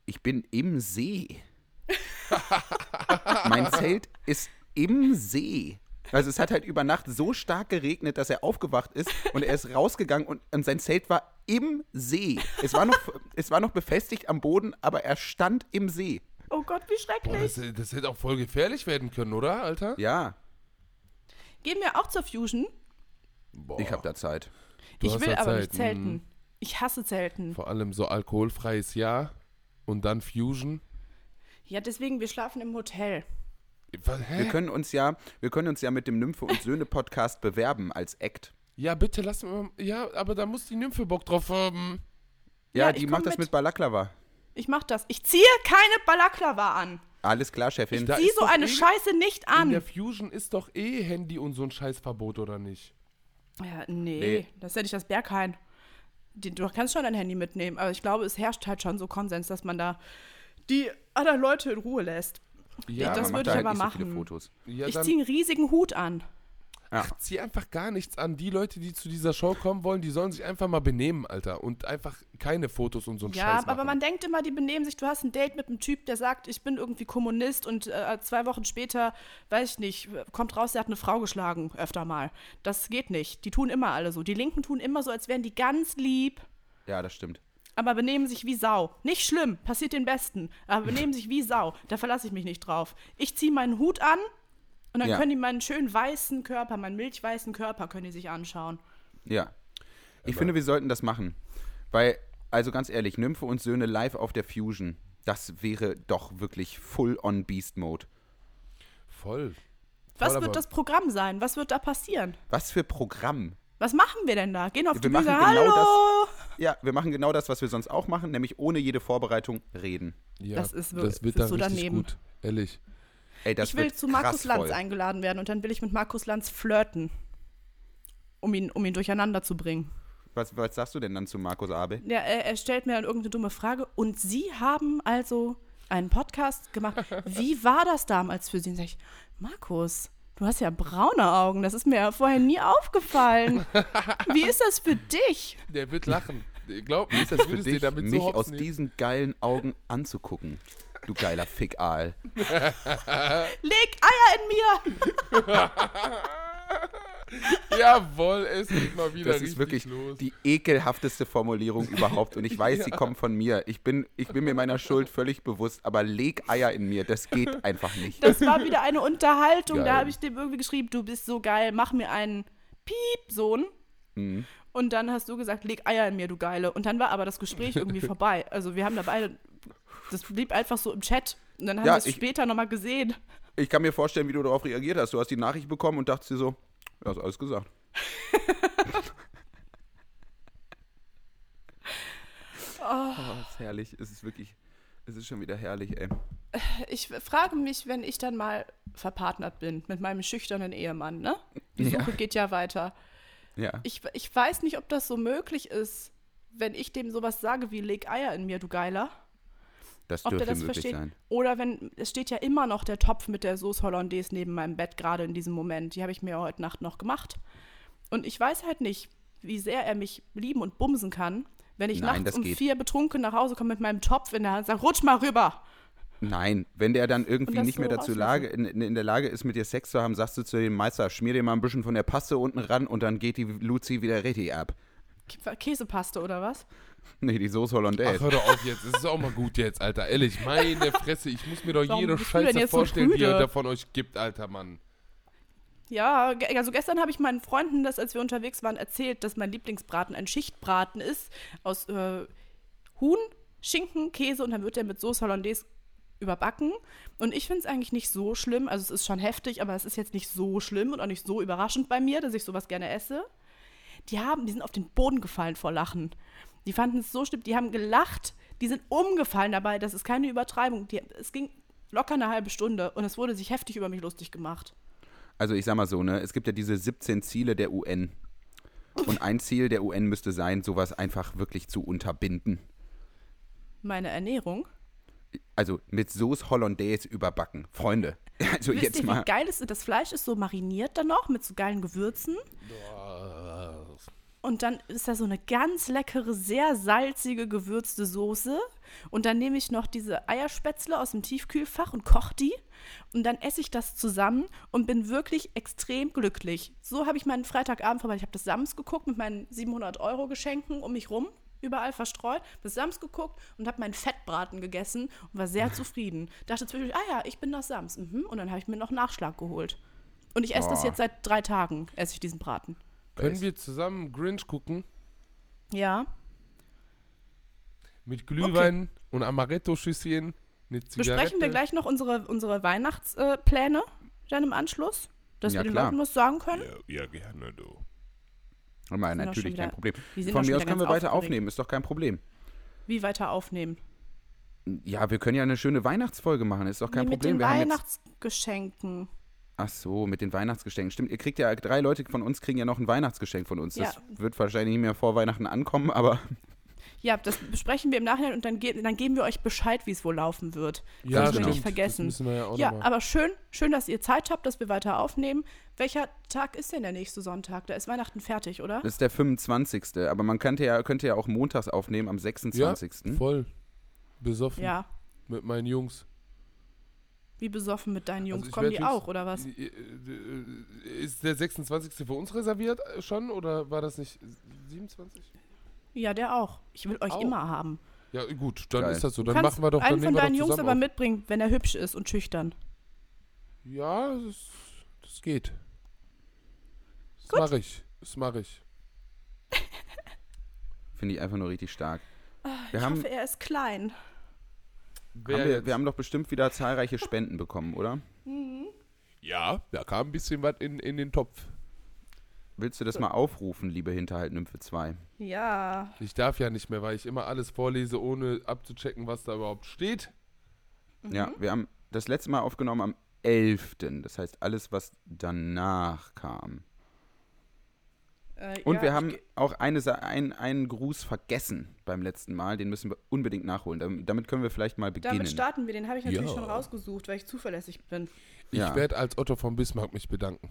ich bin im See. [LAUGHS] mein Zelt ist im See. Also es hat halt über Nacht so stark geregnet, dass er aufgewacht ist und er ist rausgegangen und, und sein Zelt war im See. Es war, noch, [LAUGHS] es war noch befestigt am Boden, aber er stand im See. Oh Gott, wie Boah, schrecklich. das, das hätte auch voll gefährlich werden können, oder, Alter? Ja, Gehen wir auch zur Fusion. Boah, ich habe da Zeit. du ich will aber Zeit. nicht zelten. Mhm. Ich hasse Zelten. Vor allem so alkoholfreies Jahr und dann Fusion. Ja, deswegen, wir schlafen im Hotel. Was? Wir können uns ja, wir können uns ja mit dem Nymphe und Söhne Podcast [LAUGHS] bewerben als Act. Ja, bitte lass mal. Ja, aber da muss die Nymphe Bock drauf haben. Ja, Ja, die ich macht das mit. mit Balaklava. Ich mach das. Ich ziehe keine Balaklava an. Alles klar, Chefin. Da Zieh ist so eine eh- Scheiße nicht In der an. Fusion ist doch eh Handy und so ein Scheißverbot, oder nicht? Ja, nee, Nee. das ist ja nicht das Berghain. Du kannst schon dein Handy mitnehmen, aber ich glaube, es herrscht halt schon so Konsens, dass man da die anderen Leute in Ruhe lässt. Ja, das würde ich aber halt so viele machen. Fotos. ja ich ziehe einen riesigen Hut an. Ja. zieh einfach gar nichts an. Die Leute, die zu dieser Show kommen wollen, die sollen sich einfach mal benehmen, Alter. Und einfach keine Fotos und so ein Ja, Scheiß aber machen. man denkt immer, die benehmen sich. Du hast ein Date mit einem Typ, der sagt, ich bin irgendwie Kommunist und äh, zwei Wochen später, weiß ich nicht, kommt raus, der hat eine Frau geschlagen, öfter mal. Das geht nicht. Die tun immer alle so. Die Linken tun immer so, als wären die ganz lieb, Ja, das stimmt. aber benehmen sich wie Sau. Nicht schlimm, passiert den Besten, aber benehmen sich wie Sau. Da verlasse ich mich nicht drauf. Ich ziehe meinen Hut an und dann Ja. können die meinen schönen weißen Körper, meinen milchweißen Körper können die sich anschauen. Ja. Ich finde, wir sollten das machen. Weil, also ganz ehrlich, Nymphe und Söhne live auf der Fusion, das wäre doch wirklich full on Beast Mode. Voll. Was Voll, wird aber- das Programm sein? Was wird da passieren? Was für Programm. Was machen wir denn da? Gehen auf Wir die Bühne, machen genau hallo! Ja, wir machen genau das, was wir sonst auch machen, nämlich ohne jede Vorbereitung reden. Ja, Das ist das wirklich- wird das dann ist so richtig daneben. gut. Ehrlich. Ey, das ich will zu Markus Lanz voll. eingeladen werden und dann will ich mit Markus Lanz flirten. Um ihn, um ihn durcheinander zu bringen. Was, was sagst du denn dann zu Markus Abe? Ja, er, er stellt mir dann irgendeine dumme Frage. Und Sie haben also einen Podcast gemacht. Wie war das damals für Sie? Und sag ich, Markus, du hast ja braune Augen. Das ist mir ja vorher nie aufgefallen. [LAUGHS] Wie ist das für dich? Der wird lachen. Glaub mir, Ist das für dich, damit mich so aus nehmen. diesen geilen Augen anzugucken? Du geiler Fickaal. [LAUGHS] Leg Eier in mir! [LAUGHS] Jawohl, es geht mal wieder Das ist wirklich los. die ekelhafteste Formulierung überhaupt. Und ich [LAUGHS] weiß, sie kommt von mir. Ich bin, ich bin mir meiner Schuld völlig bewusst, aber leg Eier in mir, das geht einfach nicht. Das war wieder eine Unterhaltung. Geil. Da habe ich dem irgendwie geschrieben, du bist so geil, mach mir einen Piep-Sohn. Mhm. Und dann hast du gesagt, leg Eier in mir, du Geile. Und dann war aber das Gespräch irgendwie vorbei. Also wir haben da beide, das blieb einfach so im Chat. Und dann haben Ja, wir es später nochmal gesehen. Ich kann mir vorstellen, wie du darauf reagiert hast. Du hast die Nachricht bekommen und dachtest dir so, ja, ist alles gesagt. [LAUGHS] oh, das ist herrlich. Es ist wirklich, es ist schon wieder herrlich, ey. Ich frage mich, wenn ich dann mal verpartnert bin mit meinem schüchternen Ehemann, ne? Die Ja. Suche geht ja weiter. Ja. Ich, ich weiß nicht, ob das so möglich ist, wenn ich dem sowas sage wie leg Eier in mir, du Geiler. Das ob der dürfte das möglich versteht. sein. Oder wenn, es steht ja immer noch der Topf mit der Sauce Hollandaise neben meinem Bett, gerade in diesem Moment. Die habe ich mir heute Nacht noch gemacht. Und ich weiß halt nicht, wie sehr er mich lieben und bumsen kann, wenn ich Nein, nachts um geht. vier betrunken nach Hause komme mit meinem Topf in der Hand und sage, rutsch mal rüber. Nein, wenn der dann irgendwie nicht mehr so dazu rauslassen. Lage, in, in der Lage ist, mit dir Sex zu haben, sagst du zu dem Meister, schmier dir mal ein bisschen von der Paste unten ran und dann geht die Luzi wieder richtig ab. Kä- Käsepaste oder was? [LAUGHS] Nee, die Soße Ach, Hollandaise. hör doch auf jetzt. Es ist auch mal gut jetzt, Alter. Ehrlich, meine Fresse. Ich muss mir doch Warum jede bist du denn Scheiße jetzt so vorstellen, die ihr da von euch gibt, alter Mann. Ja, ge- also gestern habe ich meinen Freunden das, als wir unterwegs waren, erzählt, dass mein Lieblingsbraten ein Schichtbraten ist aus äh, Huhn, Schinken, Käse und dann wird der mit Sauce Hollandaise überbacken. Und ich finde es eigentlich nicht so schlimm. Also es ist schon heftig, aber es ist jetzt nicht so schlimm und auch nicht so überraschend bei mir, dass ich sowas gerne esse. Die haben, die sind auf den Boden gefallen vor Lachen. Die fanden es so schlimm, die haben gelacht, die sind umgefallen dabei. Das ist keine Übertreibung. Die, es ging locker eine halbe Stunde und es wurde sich heftig über mich lustig gemacht. Also ich sag mal so, ne, es gibt ja diese 17 Ziele der UN. Und ein Ziel der UN müsste sein, sowas einfach wirklich zu unterbinden. Meine Ernährung. Also mit Soße Hollandaise überbacken. Freunde, [LAUGHS] also Wisst jetzt ihr, wie mal. geil ist das Fleisch ist so mariniert dann noch mit so geilen Gewürzen. Und dann ist da so eine ganz leckere, sehr salzige, gewürzte Soße. Und dann nehme ich noch diese Eierspätzle aus dem Tiefkühlfach und koche die. Und dann esse ich das zusammen und bin wirklich extrem glücklich. So habe ich meinen Freitagabend vorbei. Ich habe das Sams geguckt mit meinen 700 Euro Geschenken um mich rum, überall verstreut. Das Sams geguckt und habe meinen Fettbraten gegessen und war sehr [LAUGHS] zufrieden. Dachte zwischendurch, ah ja, ich bin das Sams. Mhm. Und dann habe ich mir noch Nachschlag geholt. Und ich esse das Boah. jetzt seit drei Tagen, esse ich diesen Braten. Können wir zusammen Grinch gucken? Ja. Mit Glühwein und Amaretto-Schüsschen, eine Zigarette. Besprechen wir gleich noch unsere, unsere Weihnachtspläne dann im Anschluss? Dass Ja, wir den klar. Leuten was sagen können? Ja, ja gerne, du. Doch natürlich wieder- kein Problem. Von mir aus können wir weiter aufgeregt. aufnehmen, ist doch kein Problem. Wie weiter aufnehmen? Ja, wir können ja eine schöne Weihnachtsfolge machen, ist doch kein mit Problem. den Wir haben jetzt, Weihnachtsgeschenken. Ach so, mit den Weihnachtsgeschenken. Stimmt, ihr kriegt ja, drei Leute von uns kriegen ja noch ein Weihnachtsgeschenk von uns. Das Ja. wird wahrscheinlich nicht mehr vor Weihnachten ankommen, aber Ja, das besprechen wir im Nachhinein und dann, ge dann geben wir euch Bescheid, wie es wohl laufen wird. Ja, Dürfen wir stimmt. nicht vergessen. Das müssen wir ja auch Ja, aber schön, schön, dass ihr Zeit habt, dass wir weiter aufnehmen. Welcher Tag ist denn der nächste Sonntag? Da ist Weihnachten fertig, oder? das ist der 25. Aber man könnte ja, könnte ja auch montags aufnehmen, am 26. Voll. Besoffen. Ja. Mit meinen Jungs. Wie besoffen mit deinen Jungs? Also ich Kommen die auch, oder was? Äh, Ist der 26. für uns reserviert äh, schon oder war das nicht 27? Ja, der auch. Ich will euch Auch. immer haben. Ja, gut, dann Geil. ist das so. Dann kannst machen wir doch, dann einen von nehmen wir deinen Jungs aber auf. mitbringen, wenn er hübsch ist und schüchtern. Ja, das, das geht. Das Gut. mache ich. Das mache ich. Finde ich einfach nur richtig stark. Wir ich haben, hoffe, er ist klein. Haben wir, wir haben doch bestimmt wieder zahlreiche Spenden bekommen, oder? ja, da kam ein bisschen was in, in den Topf. Willst du das mal aufrufen, liebe Hinterhalt-Nymphe 2? Ja. Ich darf ja nicht mehr, weil ich immer alles vorlese, ohne abzuchecken, was da überhaupt steht. Ja, wir haben das letzte Mal aufgenommen am 11. Das heißt, alles, was danach kam. Äh, Und ja, wir haben auch eine, ein, einen Gruß vergessen beim letzten Mal. Den müssen wir unbedingt nachholen. Damit, können wir vielleicht mal beginnen. Damit starten wir. Den habe ich natürlich Ja. schon rausgesucht, weil ich zuverlässig bin. Ich Ja. werde als Otto von Bismarck mich bedanken.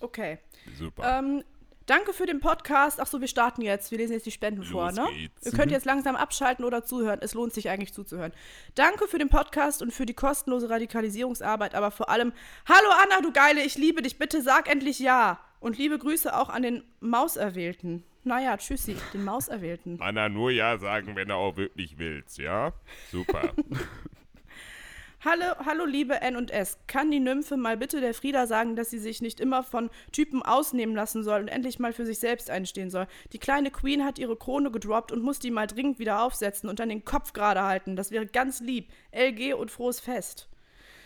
Okay. Super. Ähm, danke für den Podcast. Ach so, wir starten jetzt. Wir lesen jetzt die Spenden vor, Los ne? geht's. Ihr könnt jetzt langsam abschalten oder zuhören. Es lohnt sich eigentlich zuzuhören. Danke für den Podcast und für die kostenlose Radikalisierungsarbeit, aber vor allem, hallo Anna, du Geile, ich liebe dich. Bitte sag endlich ja. Und liebe Grüße auch an den Mauserwählten. Naja, tschüssi, den Mauserwählten. Anna, nur Ja sagen, wenn du auch wirklich willst, ja? Super. [LAUGHS] Hallo, hallo liebe N und S. Kann die Nymphe mal bitte der Frieda sagen, dass sie sich nicht immer von Typen ausnehmen lassen soll und endlich mal für sich selbst einstehen soll? Die kleine Queen hat ihre Krone gedroppt und muss die mal dringend wieder aufsetzen und dann den Kopf gerade halten. Das wäre ganz lieb. LG und frohes Fest.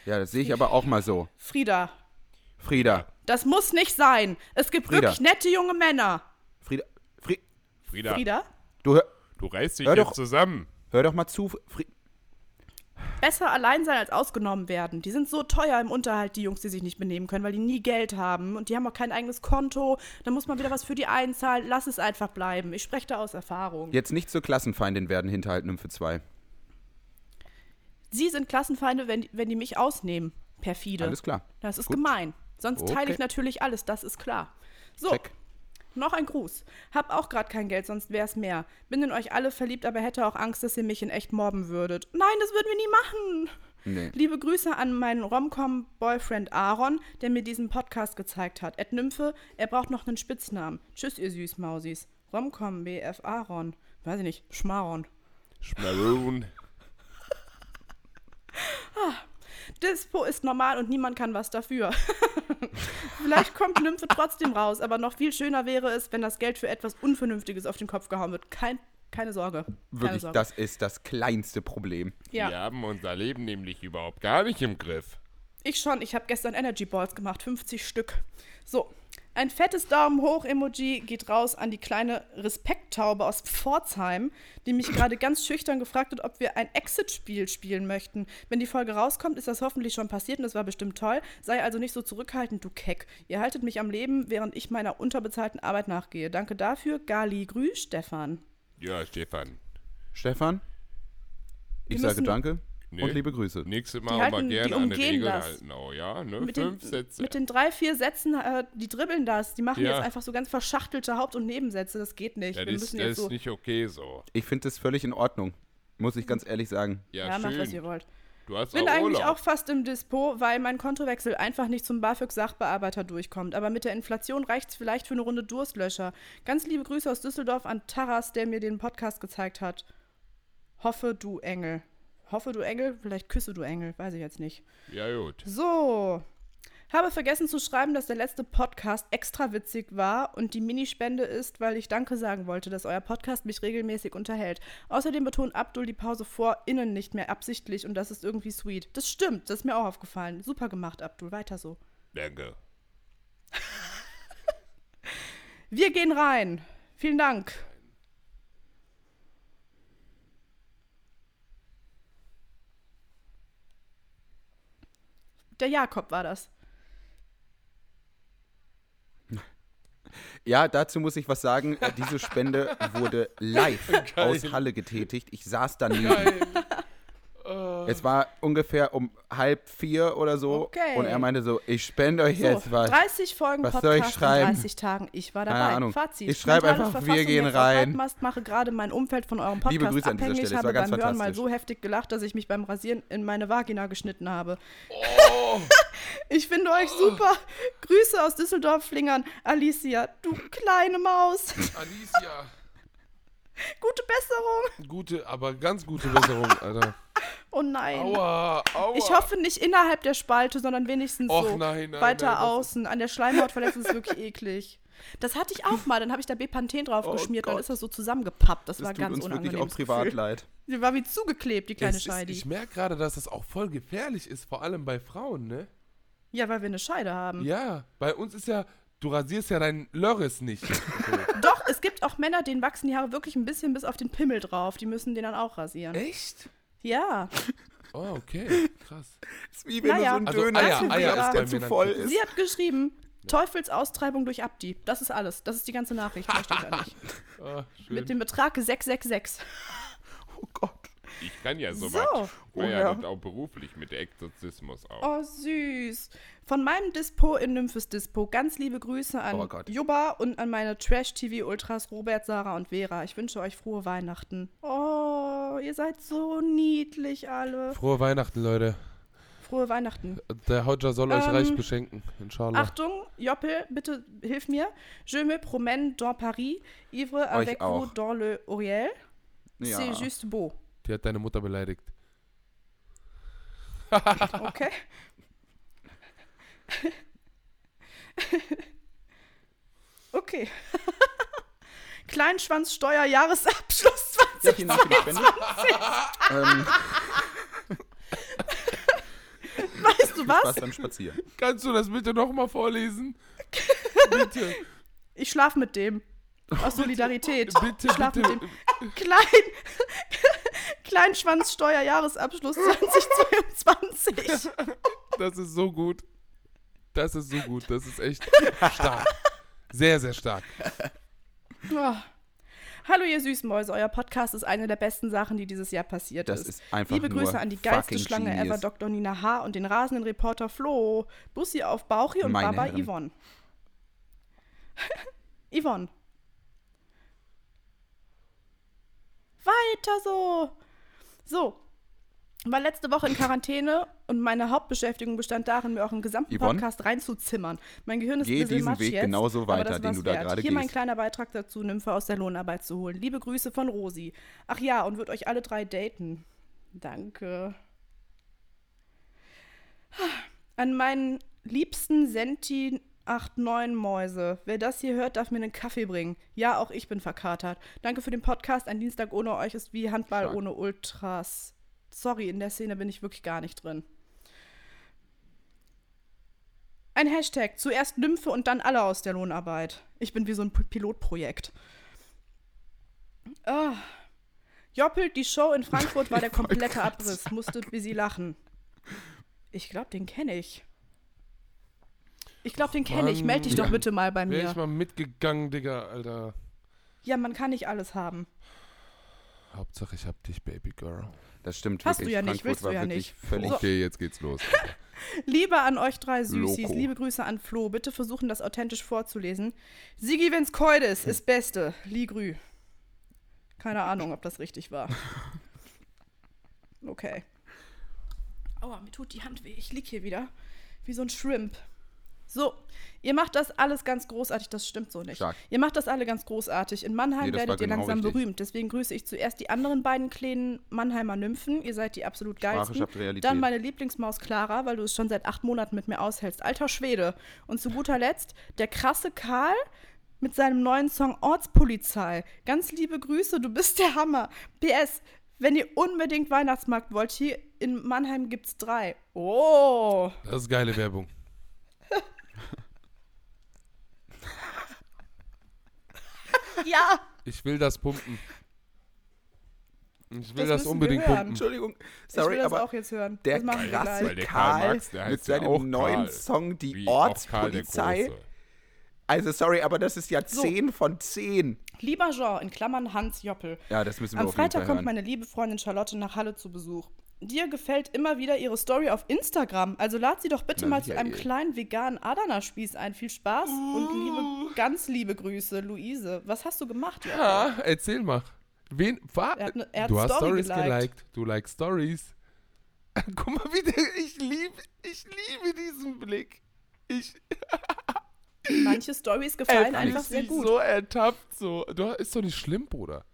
ja, das sehe ich aber auch mal so. Frieda, Frieda, das muss nicht sein. Es gibt Frieda. wirklich nette junge Männer. Frieda, Fri Frieda, Frieda, du hör, du reißt dich Hör jetzt doch- zusammen. hör doch mal zu. Fri besser allein sein als ausgenommen werden. Die sind so teuer im Unterhalt, die Jungs, die sich nicht benehmen können, weil die nie Geld haben und die haben auch kein eigenes Konto. Da muss man wieder was für die einzahlen. Lass es einfach bleiben. Ich spreche da aus Erfahrung. Jetzt nicht zur Klassenfeindin werden, Hinterhalt Nymphe 2. Sie sind Klassenfeinde, wenn, wenn die mich ausnehmen. Perfide. Alles klar. Das ist Gut. gemein. Sonst teile ich Okay. natürlich alles, das ist klar. So, Check. noch ein Gruß. Hab auch gerade kein Geld, sonst wär's mehr. Bin in euch alle verliebt, aber hätte auch Angst, dass ihr mich in echt mobben würdet. Nein, das würden wir nie machen. Nee. Liebe Grüße an meinen Romcom-Boyfriend Aaron, der mir diesen Podcast gezeigt hat. Ed Nymphe, er braucht noch einen Spitznamen. Tschüss, ihr Süßmausis. Romcom, BF Aaron. Weiß ich nicht, Schmaron. Schmaroon. Dispo ist normal und niemand kann was dafür. [LAUGHS] Vielleicht kommt Nymphe trotzdem raus, aber noch viel schöner wäre es, wenn das Geld für etwas Unvernünftiges auf den Kopf gehauen wird. Kein, keine Sorge. Keine Wirklich, Sorge. das ist das kleinste Problem. ja. Wir haben unser Leben nämlich überhaupt gar nicht im Griff. Ich schon, ich habe gestern Energy Balls gemacht, 50 Stück. So, ein fettes Daumen hoch Emoji geht raus an die kleine Respekttaube aus Pforzheim, die mich gerade ganz schüchtern gefragt hat, ob wir ein Exit-Spiel spielen möchten. Wenn die Folge rauskommt, ist das hoffentlich schon passiert und das war bestimmt toll. Sei also nicht so zurückhaltend, du Keck. Ihr haltet mich am Leben, während ich meiner unterbezahlten Arbeit nachgehe. Danke dafür, Gali Grüß, Stefan. Ja, Stefan. Stefan? Ich sage danke Nee. und liebe Grüße. Nächstes Die Mal mal halten- die gerne an die umgehen Regeln das. halten. Oh ja, ne? Mit Fünf den, Sätze. mit den drei, vier Sätzen, äh, die dribbeln das. Die machen Ja. jetzt einfach so ganz verschachtelte Haupt- und Nebensätze. Das geht nicht. das Wir ist, müssen das jetzt ist so. nicht okay so. Ich finde das völlig in Ordnung. Muss ich ganz ehrlich sagen. Ja, Ja, macht, was schön. ihr wollt. Du hast Bin auch eigentlich Urlaub. auch fast im Dispo, weil mein Kontowechsel einfach nicht zum BAföG-Sachbearbeiter durchkommt. Aber mit der Inflation reicht es vielleicht für eine Runde Durstlöscher. Ganz liebe Grüße aus Düsseldorf an Taras, der mir den Podcast gezeigt hat. Hoffe, du Engel. Hoffe, du Engel. Vielleicht küsse du Engel. Weiß ich jetzt nicht. Ja, gut. So. Habe vergessen zu schreiben, dass der letzte Podcast extra witzig war und die Minispende ist, weil ich Danke sagen wollte, dass euer Podcast mich regelmäßig unterhält. Außerdem betont Abdul die Pause vor innen nicht mehr absichtlich und das ist irgendwie sweet. Das stimmt, das ist mir auch aufgefallen. Super gemacht, Abdul. Weiter so. Danke. Wir gehen rein. Vielen Dank. Der Jakob war das. Ja, dazu muss ich was sagen. Äh, Diese Spende [LAUGHS] wurde live aus Halle getätigt. Ich saß daneben. Es war ungefähr um halb vier oder so. Okay. Und er meinte so, ich spende euch So, jetzt was. 30 Folgen Was Podcast soll ich schreiben? in 30 Tagen. Ich war dabei. Keine Ahnung. Fazit. Ich schreibe einfach, wir Verfassung gehen jetzt auf rein. Halbmast, mache gerade mein Umfeld von eurem Podcast Liebe Grüße an dieser abhängig. Stelle, es habe beim Hören mal so heftig gelacht, dass ich mich beim Rasieren in meine Vagina geschnitten habe. Oh. [LAUGHS] ich finde euch super. Grüße aus Düsseldorf, Flingern. Alicia, du kleine Maus. Alicia. [LAUGHS] Gute Besserung. Gute, aber ganz gute Besserung, Alter. Oh nein. Aua, aua. Ich hoffe nicht innerhalb der Spalte, sondern wenigstens Och so nein, nein, weiter nein, außen. An der Schleimhautverletzung ist es wirklich [LAUGHS] eklig. Das hatte ich auch mal. Dann habe ich da Bepanthen drauf Oh geschmiert, dann Gott. ist das so zusammengepappt. Das, Das war tut ganz uns unangenehm. wirklich auch privat leid. Die war wie zugeklebt, die kleine Scheidi. ich merke gerade, dass das auch voll gefährlich ist, vor allem bei Frauen, ne? Ja, weil wir eine Scheide haben. Ja, bei uns ist ja, du rasierst ja dein Lörres nicht. [LAUGHS] Auch Männer, denen wachsen die Haare wirklich ein bisschen bis auf den Pimmel drauf. Die müssen den dann auch rasieren. Echt? Ja. Oh, okay, krass. Das ist wie wenn Naja. du so Also einen Döner Eier, zu Eier hast, ist der zu voll ist. Sie hat geschrieben, Teufelsaustreibung durch Abdi. Das ist alles. Das ist die ganze Nachricht. Mehr steht da nicht. [LAUGHS] Schön. Mit dem Betrag 666. Oh Gott. Ich kann ja so So. Oh ja ja. auch beruflich mit Exorzismus auch. Oh, süß. Von meinem Dispo in Nymphes Dispo ganz liebe Grüße an Oh. Jubba und an meine Trash-TV-Ultras Robert, Sarah und Vera. Ich wünsche euch frohe Weihnachten. Oh, ihr seid so niedlich alle. Frohe Weihnachten, Leute. Frohe Weihnachten. Der Hodja soll euch Ähm, reich beschenken, inshallah. Achtung, Joppel, bitte hilf mir. Je me promène dans Paris, ivre avec vous dans le Oriel. Ja. C'est juste beau. Die hat deine Mutter beleidigt. Okay. okay. Kleinschwanzsteuer Jahresabschluss Ja, 20. vielen Dank für die Spende. ähm, Weißt du Spaß was? beim Spazieren. Kannst du das bitte nochmal vorlesen? bitte, Ich schlaf mit dem. Aus Solidarität. bitte, ich schlaf bitte. mit dem. Klein Kleinschwanzsteuer Jahresabschluss 2022. [LAUGHS] Das ist so gut. Das ist so gut. Das ist echt stark. Sehr, sehr stark. Oh. Hallo ihr Süßmäuse, euer Podcast ist eine der besten Sachen, die dieses Jahr passiert Das ist. ist einfach Liebe nur Grüße an die geilste Schlange genius. ever, Dr. Nina H. und den rasenden Reporter Flo. Bussi auf Bauchi und Meine Baba Herren. Yvonne. [LAUGHS] Yvonne. Weiter so. So. War letzte Woche in Quarantäne und meine Hauptbeschäftigung bestand darin, mir auch einen gesamten Yvonne? Podcast reinzuzimmern. Mein Gehirn ist Geh ein bisschen diesen Weg jetzt, genauso weiter, den du da gerade Hier mein gehst. kleiner Beitrag dazu, Nymphe aus der Lohnarbeit zu holen. Liebe Grüße von Rosi. Ach ja, und wird euch alle drei daten. Danke. An meinen liebsten Senti 89 Mäuse. Wer das hier hört, darf mir einen Kaffee bringen. Ja, auch ich bin verkatert. Danke für den Podcast. Ein Dienstag ohne euch ist wie Handball Stark. ohne Ultras. Sorry, in der Szene bin ich wirklich gar nicht drin. Ein Hashtag. Zuerst Nymphe und dann alle aus der Lohnarbeit. Ich bin wie so ein Pilotprojekt. Ah. Joppelt, die Show in Frankfurt war der [LAUGHS] komplette Abriss. Musste wie sie lachen. Ich glaube, den kenne ich. Ich glaube, den kenne ich. Meld dich doch bitte mal bei Wäre mir. ich mal mitgegangen, Digga, Alter. Ja, man kann nicht alles haben. Hauptsache, ich hab dich, Baby Girl. Das stimmt Hast du wirklich. ja nicht, Frankfurt willst du ja nicht. völlig. Okay, jetzt geht's los. [LAUGHS] Liebe an euch drei Süßis, Loco. liebe Grüße an Flo. Bitte versuchen, das authentisch vorzulesen. Sigi wenn's Keudes ist Beste. Ligrü. Keine Ahnung, ob das richtig war. [LAUGHS] Okay. Aua, mir tut die Hand weh. Ich lieg hier wieder. Wie so ein Shrimp. So, ihr macht das alles ganz großartig. Das stimmt so nicht. Stark. Ihr macht das alle ganz großartig. In Mannheim Nee, werdet ihr genau langsam richtig. berühmt. Deswegen grüße ich zuerst die anderen beiden kleinen Mannheimer Nymphen. Ihr seid die absolut geilsten. Dann meine Lieblingsmaus Clara, weil du es schon seit acht Monaten mit mir aushältst. Alter Schwede. Und zu guter Letzt der krasse Karl mit seinem neuen Song Ortspolizei. Ganz liebe Grüße, du bist der Hammer. PS, wenn ihr unbedingt Weihnachtsmarkt wollt, hier in Mannheim gibt's drei. Oh. Das ist geile Werbung. [LAUGHS] Ja. Ich will das pumpen. Ich will Das das, müssen unbedingt wir hören. pumpen. Entschuldigung, ich sorry, will das aber auch jetzt hören. der krasse Karl Karl Marx, der mit ja seinem auch neuen Karl. Song Die Wie Ortspolizei. Also sorry, aber das ist ja So. 10 von 10. Lieber Jean, in Klammern Hans Joppel. Ja, das müssen wir Am auf jeden Fall Freitag kommt hören. meine liebe Freundin Charlotte nach Halle zu Besuch. Dir gefällt immer wieder ihre Story auf Instagram. Also lad sie doch bitte Na, mal zu einem Michael. kleinen veganen Adana-Spieß ein. Viel Spaß und liebe, ganz liebe Grüße, Luise. Was hast du gemacht? Ja, erzähl mal. Wen? Wa Er hat ne- er du hast Story Stories geliked. geliked. Du like Stories. [LAUGHS] Guck mal, wie der, ich liebe, ich liebe diesen Blick. Ich, [LAUGHS] Manche Stories gefallen einfach sehr gut. so ertappt, so. Du, ist doch nicht schlimm, Bruder.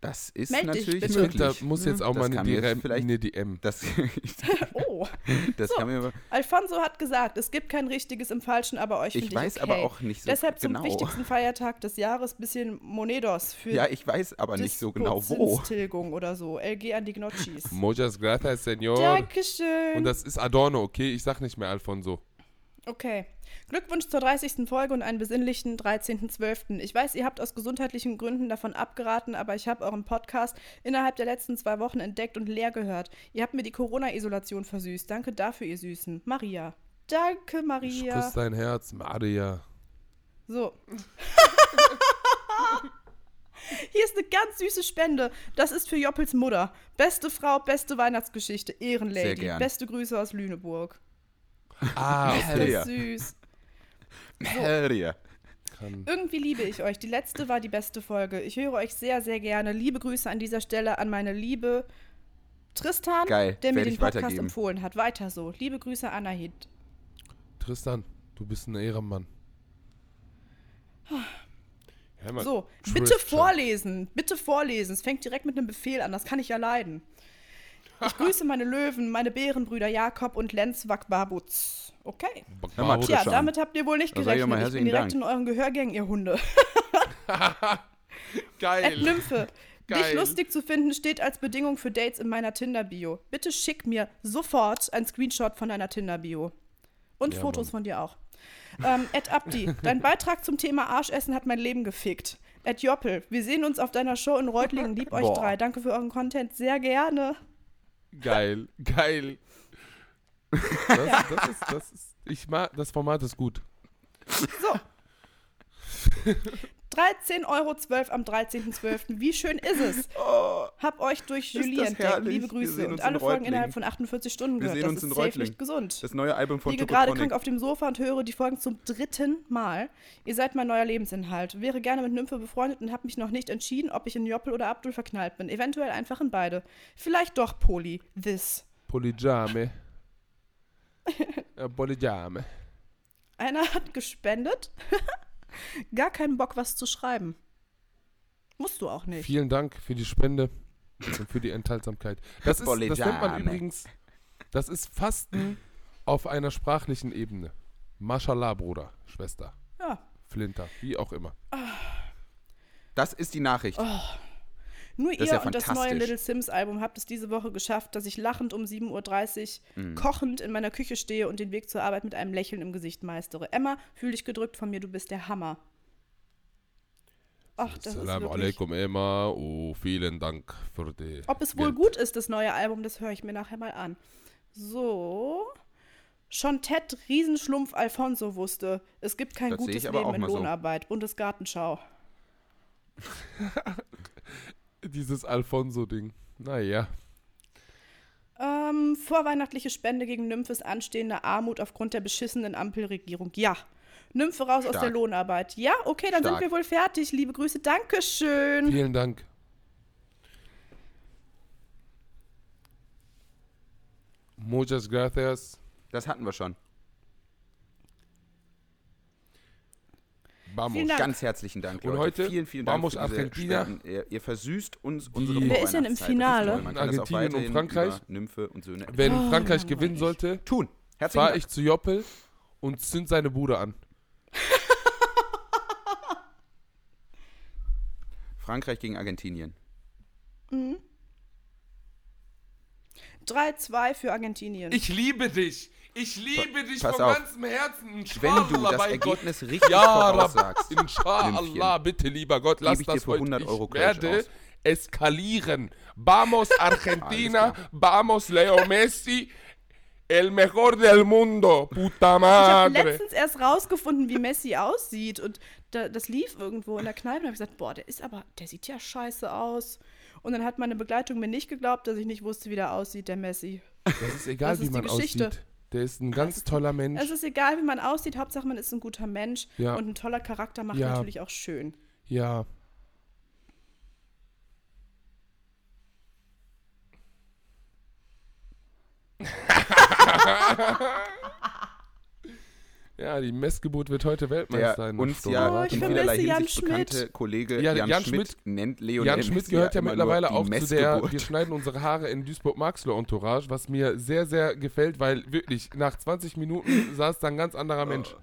Das ist Meld dich, natürlich bitte. möglich. Da muss jetzt auch Das mal eine DM. vielleicht- Eine DM. Das, [LAUGHS] Oh, das So. kann mir. Alfonso hat gesagt, es gibt kein richtiges im Falschen, aber euch Ich weiß okay. aber auch nicht so Deshalb genau. zum wichtigsten Feiertag des Jahres bisschen Monedos für Ja, ich weiß aber nicht so genau wo. Dispozinstilgung oder so. LG an die Gnocchis. Muchas gracias, Senor. Dankeschön. Und das ist Adorno, okay? Ich sag nicht mehr Alfonso. Okay. Glückwunsch zur 30. Folge und einen besinnlichen 13.12. Ich weiß, ihr habt aus gesundheitlichen Gründen davon abgeraten, aber ich habe euren Podcast innerhalb der letzten zwei Wochen entdeckt und leer gehört. Ihr habt mir die Corona-Isolation versüßt. Danke dafür, ihr Süßen. Maria. Danke, Ich Maria. küsse dein Herz, Maria. So. [LAUGHS] Hier ist eine ganz süße Spende. Das ist für Joppels Mutter. Beste Frau, beste Weihnachtsgeschichte. Ehrenlady. Beste Grüße aus Lüneburg. Ah, [LAUGHS] Das okay. Ja. ist süß. Maria. Kann. Irgendwie liebe ich euch. Die letzte war die beste Folge. Ich höre euch sehr, sehr gerne. Liebe Grüße an dieser Stelle an meine liebe Tristan, Geil, der mir den Podcast empfohlen hat. Weiter so. Liebe Grüße, Anahid. Tristan, du bist ein Ehrenmann. Hör mal, So, Tristan. bitte vorlesen. Bitte vorlesen. Es fängt direkt mit einem Befehl an. Das kann ich ja leiden. Ich grüße meine Löwen, meine Bärenbrüder Jakob und Lenz Wackbarbutz. Okay. Tja, Tristan. damit habt ihr wohl nicht ich gerechnet. mal Ich bin direkt Dank. in euren Gehörgängen, ihr Hunde. [LAUGHS] Geil. Ed Nymphe. Dich Geil. lustig zu finden steht als Bedingung für Dates in meiner Tinder-Bio. Bitte schick mir sofort ein Screenshot von deiner Tinder-Bio. Und Ja, Fotos Mann. von dir auch. Ähm, Ed Abdi, [LAUGHS] dein Beitrag zum Thema Arschessen hat mein Leben gefickt. Ed Joppel, wir sehen uns auf deiner Show in Reutlingen. Lieb euch Boah. drei. Danke für euren Content. Sehr gerne. Geil. Geil. Das, das, ist, das ist, ich mag, das Format ist gut. [LAUGHS] 13,12 Euro am 13.12. Wie schön ist es? Hab euch durch Oh. Julie entdeckt. Liebe Wir Grüße. Und alle in Folgen innerhalb von 48 Stunden Wir gehört. sehen Das uns ist in safe Reutlingen. nicht gesund. Das neue Album von liege gerade krank auf dem Sofa und höre die Folgen zum dritten Mal. Ihr seid mein neuer Lebensinhalt. Wäre gerne mit Nymphe befreundet und habe mich noch nicht entschieden, ob ich in Joppel oder Abdul verknallt bin. Eventuell einfach in beide. Vielleicht doch Poli. This. Polyjame. [LAUGHS] äh, Polyjame. Einer hat gespendet. [LAUGHS] [LAUGHS] Gar keinen Bock, was zu schreiben. Musst du auch nicht. Vielen Dank für die Spende und für die Enthaltsamkeit. Das, ist, das nennt man übrigens, das ist Fasten auf einer sprachlichen Ebene. Mashallah, Bruder, Schwester, Ja. Flinter, wie auch immer. Das ist die Nachricht. Oh. Nur Das ist ihr ja und das neue. Little Sims Album habt es diese Woche geschafft, dass ich lachend um 7.30 Uhr Mhm. kochend in meiner Küche stehe und den Weg zur Arbeit mit einem Lächeln im Gesicht meistere. Emma, fühl dich gedrückt von mir, du bist der Hammer. Ach, das ist Salam wirklich... alaikum, Emma. Oh, vielen Dank für die. Ob es wohl Geld. gut ist, das neue Album, das höre ich mir nachher mal an. So. Schon Ted Riesenschlumpf Alfonso wusste, es gibt kein Das gutes Leben in mal so. Lohnarbeit. Bundesgartenschau. [LAUGHS] Dieses Alfonso-Ding. Naja. Ähm, vorweihnachtliche Spende gegen Nymphes anstehende Armut aufgrund der beschissenen Ampelregierung. Ja. Nymphe raus aus Stark. der Lohnarbeit. Ja, okay, dann Stark. sind wir wohl fertig. Liebe Grüße, Dankeschön. Vielen Dank. Muchas gracias. Das hatten wir schon. Vamos. Ganz herzlichen Dank, Und Leute. heute vielen, vielen Dank Vamos Argentina. Ihr, ihr versüßt uns unsere Wer ist denn im Finale? Argentinien und Frankreich. Nymphe und Söhne Wenn Oh, Frankreich gewinnen sollte, tun. Herzlichen fahre Dank. ich zu Joppel und zünd seine Bude an. [LAUGHS] Frankreich gegen Argentinien. 3-2 für Argentinien. Ich liebe dich. Ich liebe dich pass von auf. ganzem Herzen. Wenn du das bei Gott. Ergebnis richtig Ja, voraussagst, Inshallah, bitte, lieber Gott, lass ich dir das für heute. 100 Euro ich werde aus. eskalieren. Vamos, [LAUGHS] Argentina. Vamos, Leo Messi. El mejor del mundo. Puta Ich habe madre. letztens erst rausgefunden, wie Messi aussieht und da, das lief irgendwo in der Kneipe und habe gesagt, boah, der ist aber, der sieht ja scheiße aus. Und dann hat meine Begleitung mir nicht geglaubt, dass ich nicht wusste, wie der aussieht, der Messi. Das ist egal, Das ist wie man die Geschichte. aussieht. Der ist ein ganz toller Mensch. Es ist egal, wie man aussieht, Hauptsache man ist ein guter Mensch Ja. und ein toller Charakter macht Ja. natürlich auch schön. Ja. [LAUGHS] [LAUGHS] Ja, die Messgeburt wird heute Der Weltmeister. in der uns Stunde. ja Oh, in ich vielerlei vermisse Jan Hinsicht bekannte Schmidt. Kollege Ja, Jan, Jan Schmidt, Schmidt- nennt Leonel Jan Schmidt Messi gehört ja mittlerweile auch zu der, Messgeburt. wir schneiden unsere Haare in Duisburg-Marxloh-Entourage, was mir sehr, sehr gefällt, weil wirklich nach 20 Minuten [LAUGHS] saß da ein ganz anderer Mensch.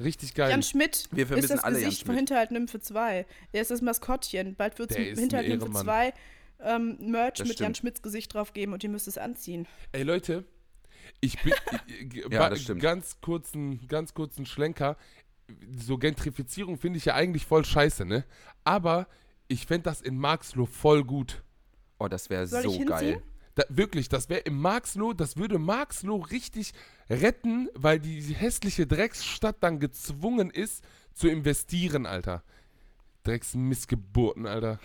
Richtig geil. Jan Schmidt Wir ist vermissen das alle Jan Gesicht von. Hinterhalt Nymphe 2. Er ist das Maskottchen. Bald wird es Hinterhalt Nymphe Ehrenmann. 2 ähm, Merch Das mit Jan stimmt. Schmidts Gesicht drauf geben und ihr müsst es anziehen. Ey Leute, ich bin [LAUGHS] Ja, ba- das stimmt. ganz kurzen, ganz kurzen Schlenker. So Gentrifizierung finde ich ja eigentlich voll scheiße, ne? Aber ich fände das in Marxloh voll gut. Oh, das wäre so geil. Da, wirklich, das wäre im Marxloh, das würde Marxloh richtig retten, weil die hässliche Drecksstadt dann gezwungen ist zu investieren, Alter. Drecksmissgeburten, Alter.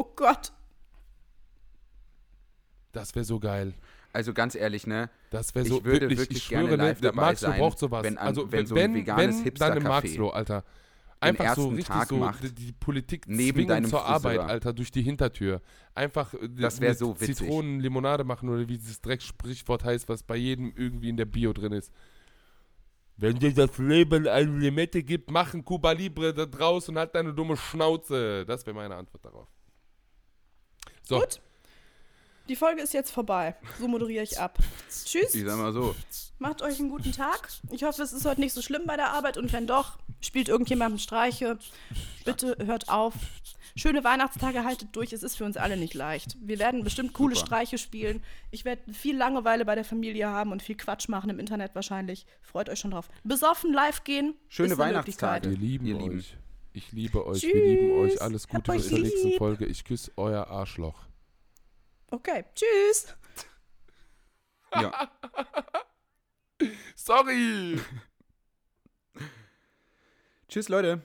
Oh Gott. Das wäre so geil. Also ganz ehrlich, ne? Das wäre Ich so würde wirklich, wirklich ich schwöre, gerne ne, live der dabei Marxloh sein, braucht sowas. wenn also wenn so ein wenn, veganes wenn dann im Hipster-Café Marxloh, Alter. Einfach so richtig Tag so macht, die, die Politik neben deinem zur Arbeit, Friseur. Alter, durch die Hintertür. Einfach äh, Das mit so witzig. Zitronen Limonade machen oder wie dieses Drecksprichwort heißt, was bei jedem irgendwie in der Bio drin ist. Wenn dir das Leben eine Limette gibt, mach ein Cuba Libre da draußen und halt deine dumme Schnauze. Das wäre meine Antwort darauf. So, Gut. Die Folge ist jetzt vorbei. So moderiere ich ab. Tschüss. Ich sag mal so. Macht euch einen guten Tag. Ich hoffe, es ist heute nicht so schlimm bei der Arbeit und wenn doch, spielt irgendjemandem Streiche. Bitte hört auf. Schöne Weihnachtstage haltet durch. Es ist für uns alle nicht leicht. Wir werden bestimmt coole Super. Streiche spielen. Ich werde viel Langeweile bei der Familie haben und viel Quatsch machen im Internet wahrscheinlich. Freut euch schon drauf. Besoffen live gehen. Schöne ist eine Weihnachtstage. Wir lieben Ihr euch. Lieben. Ich liebe euch, wir lieben euch. Tschüss. Alles Gute bis zur nächsten. Folge. Ich küsse euer Arschloch. Okay, tschüss. Ja. [LAUGHS] Sorry! [LAUGHS] Tschüss, Leute.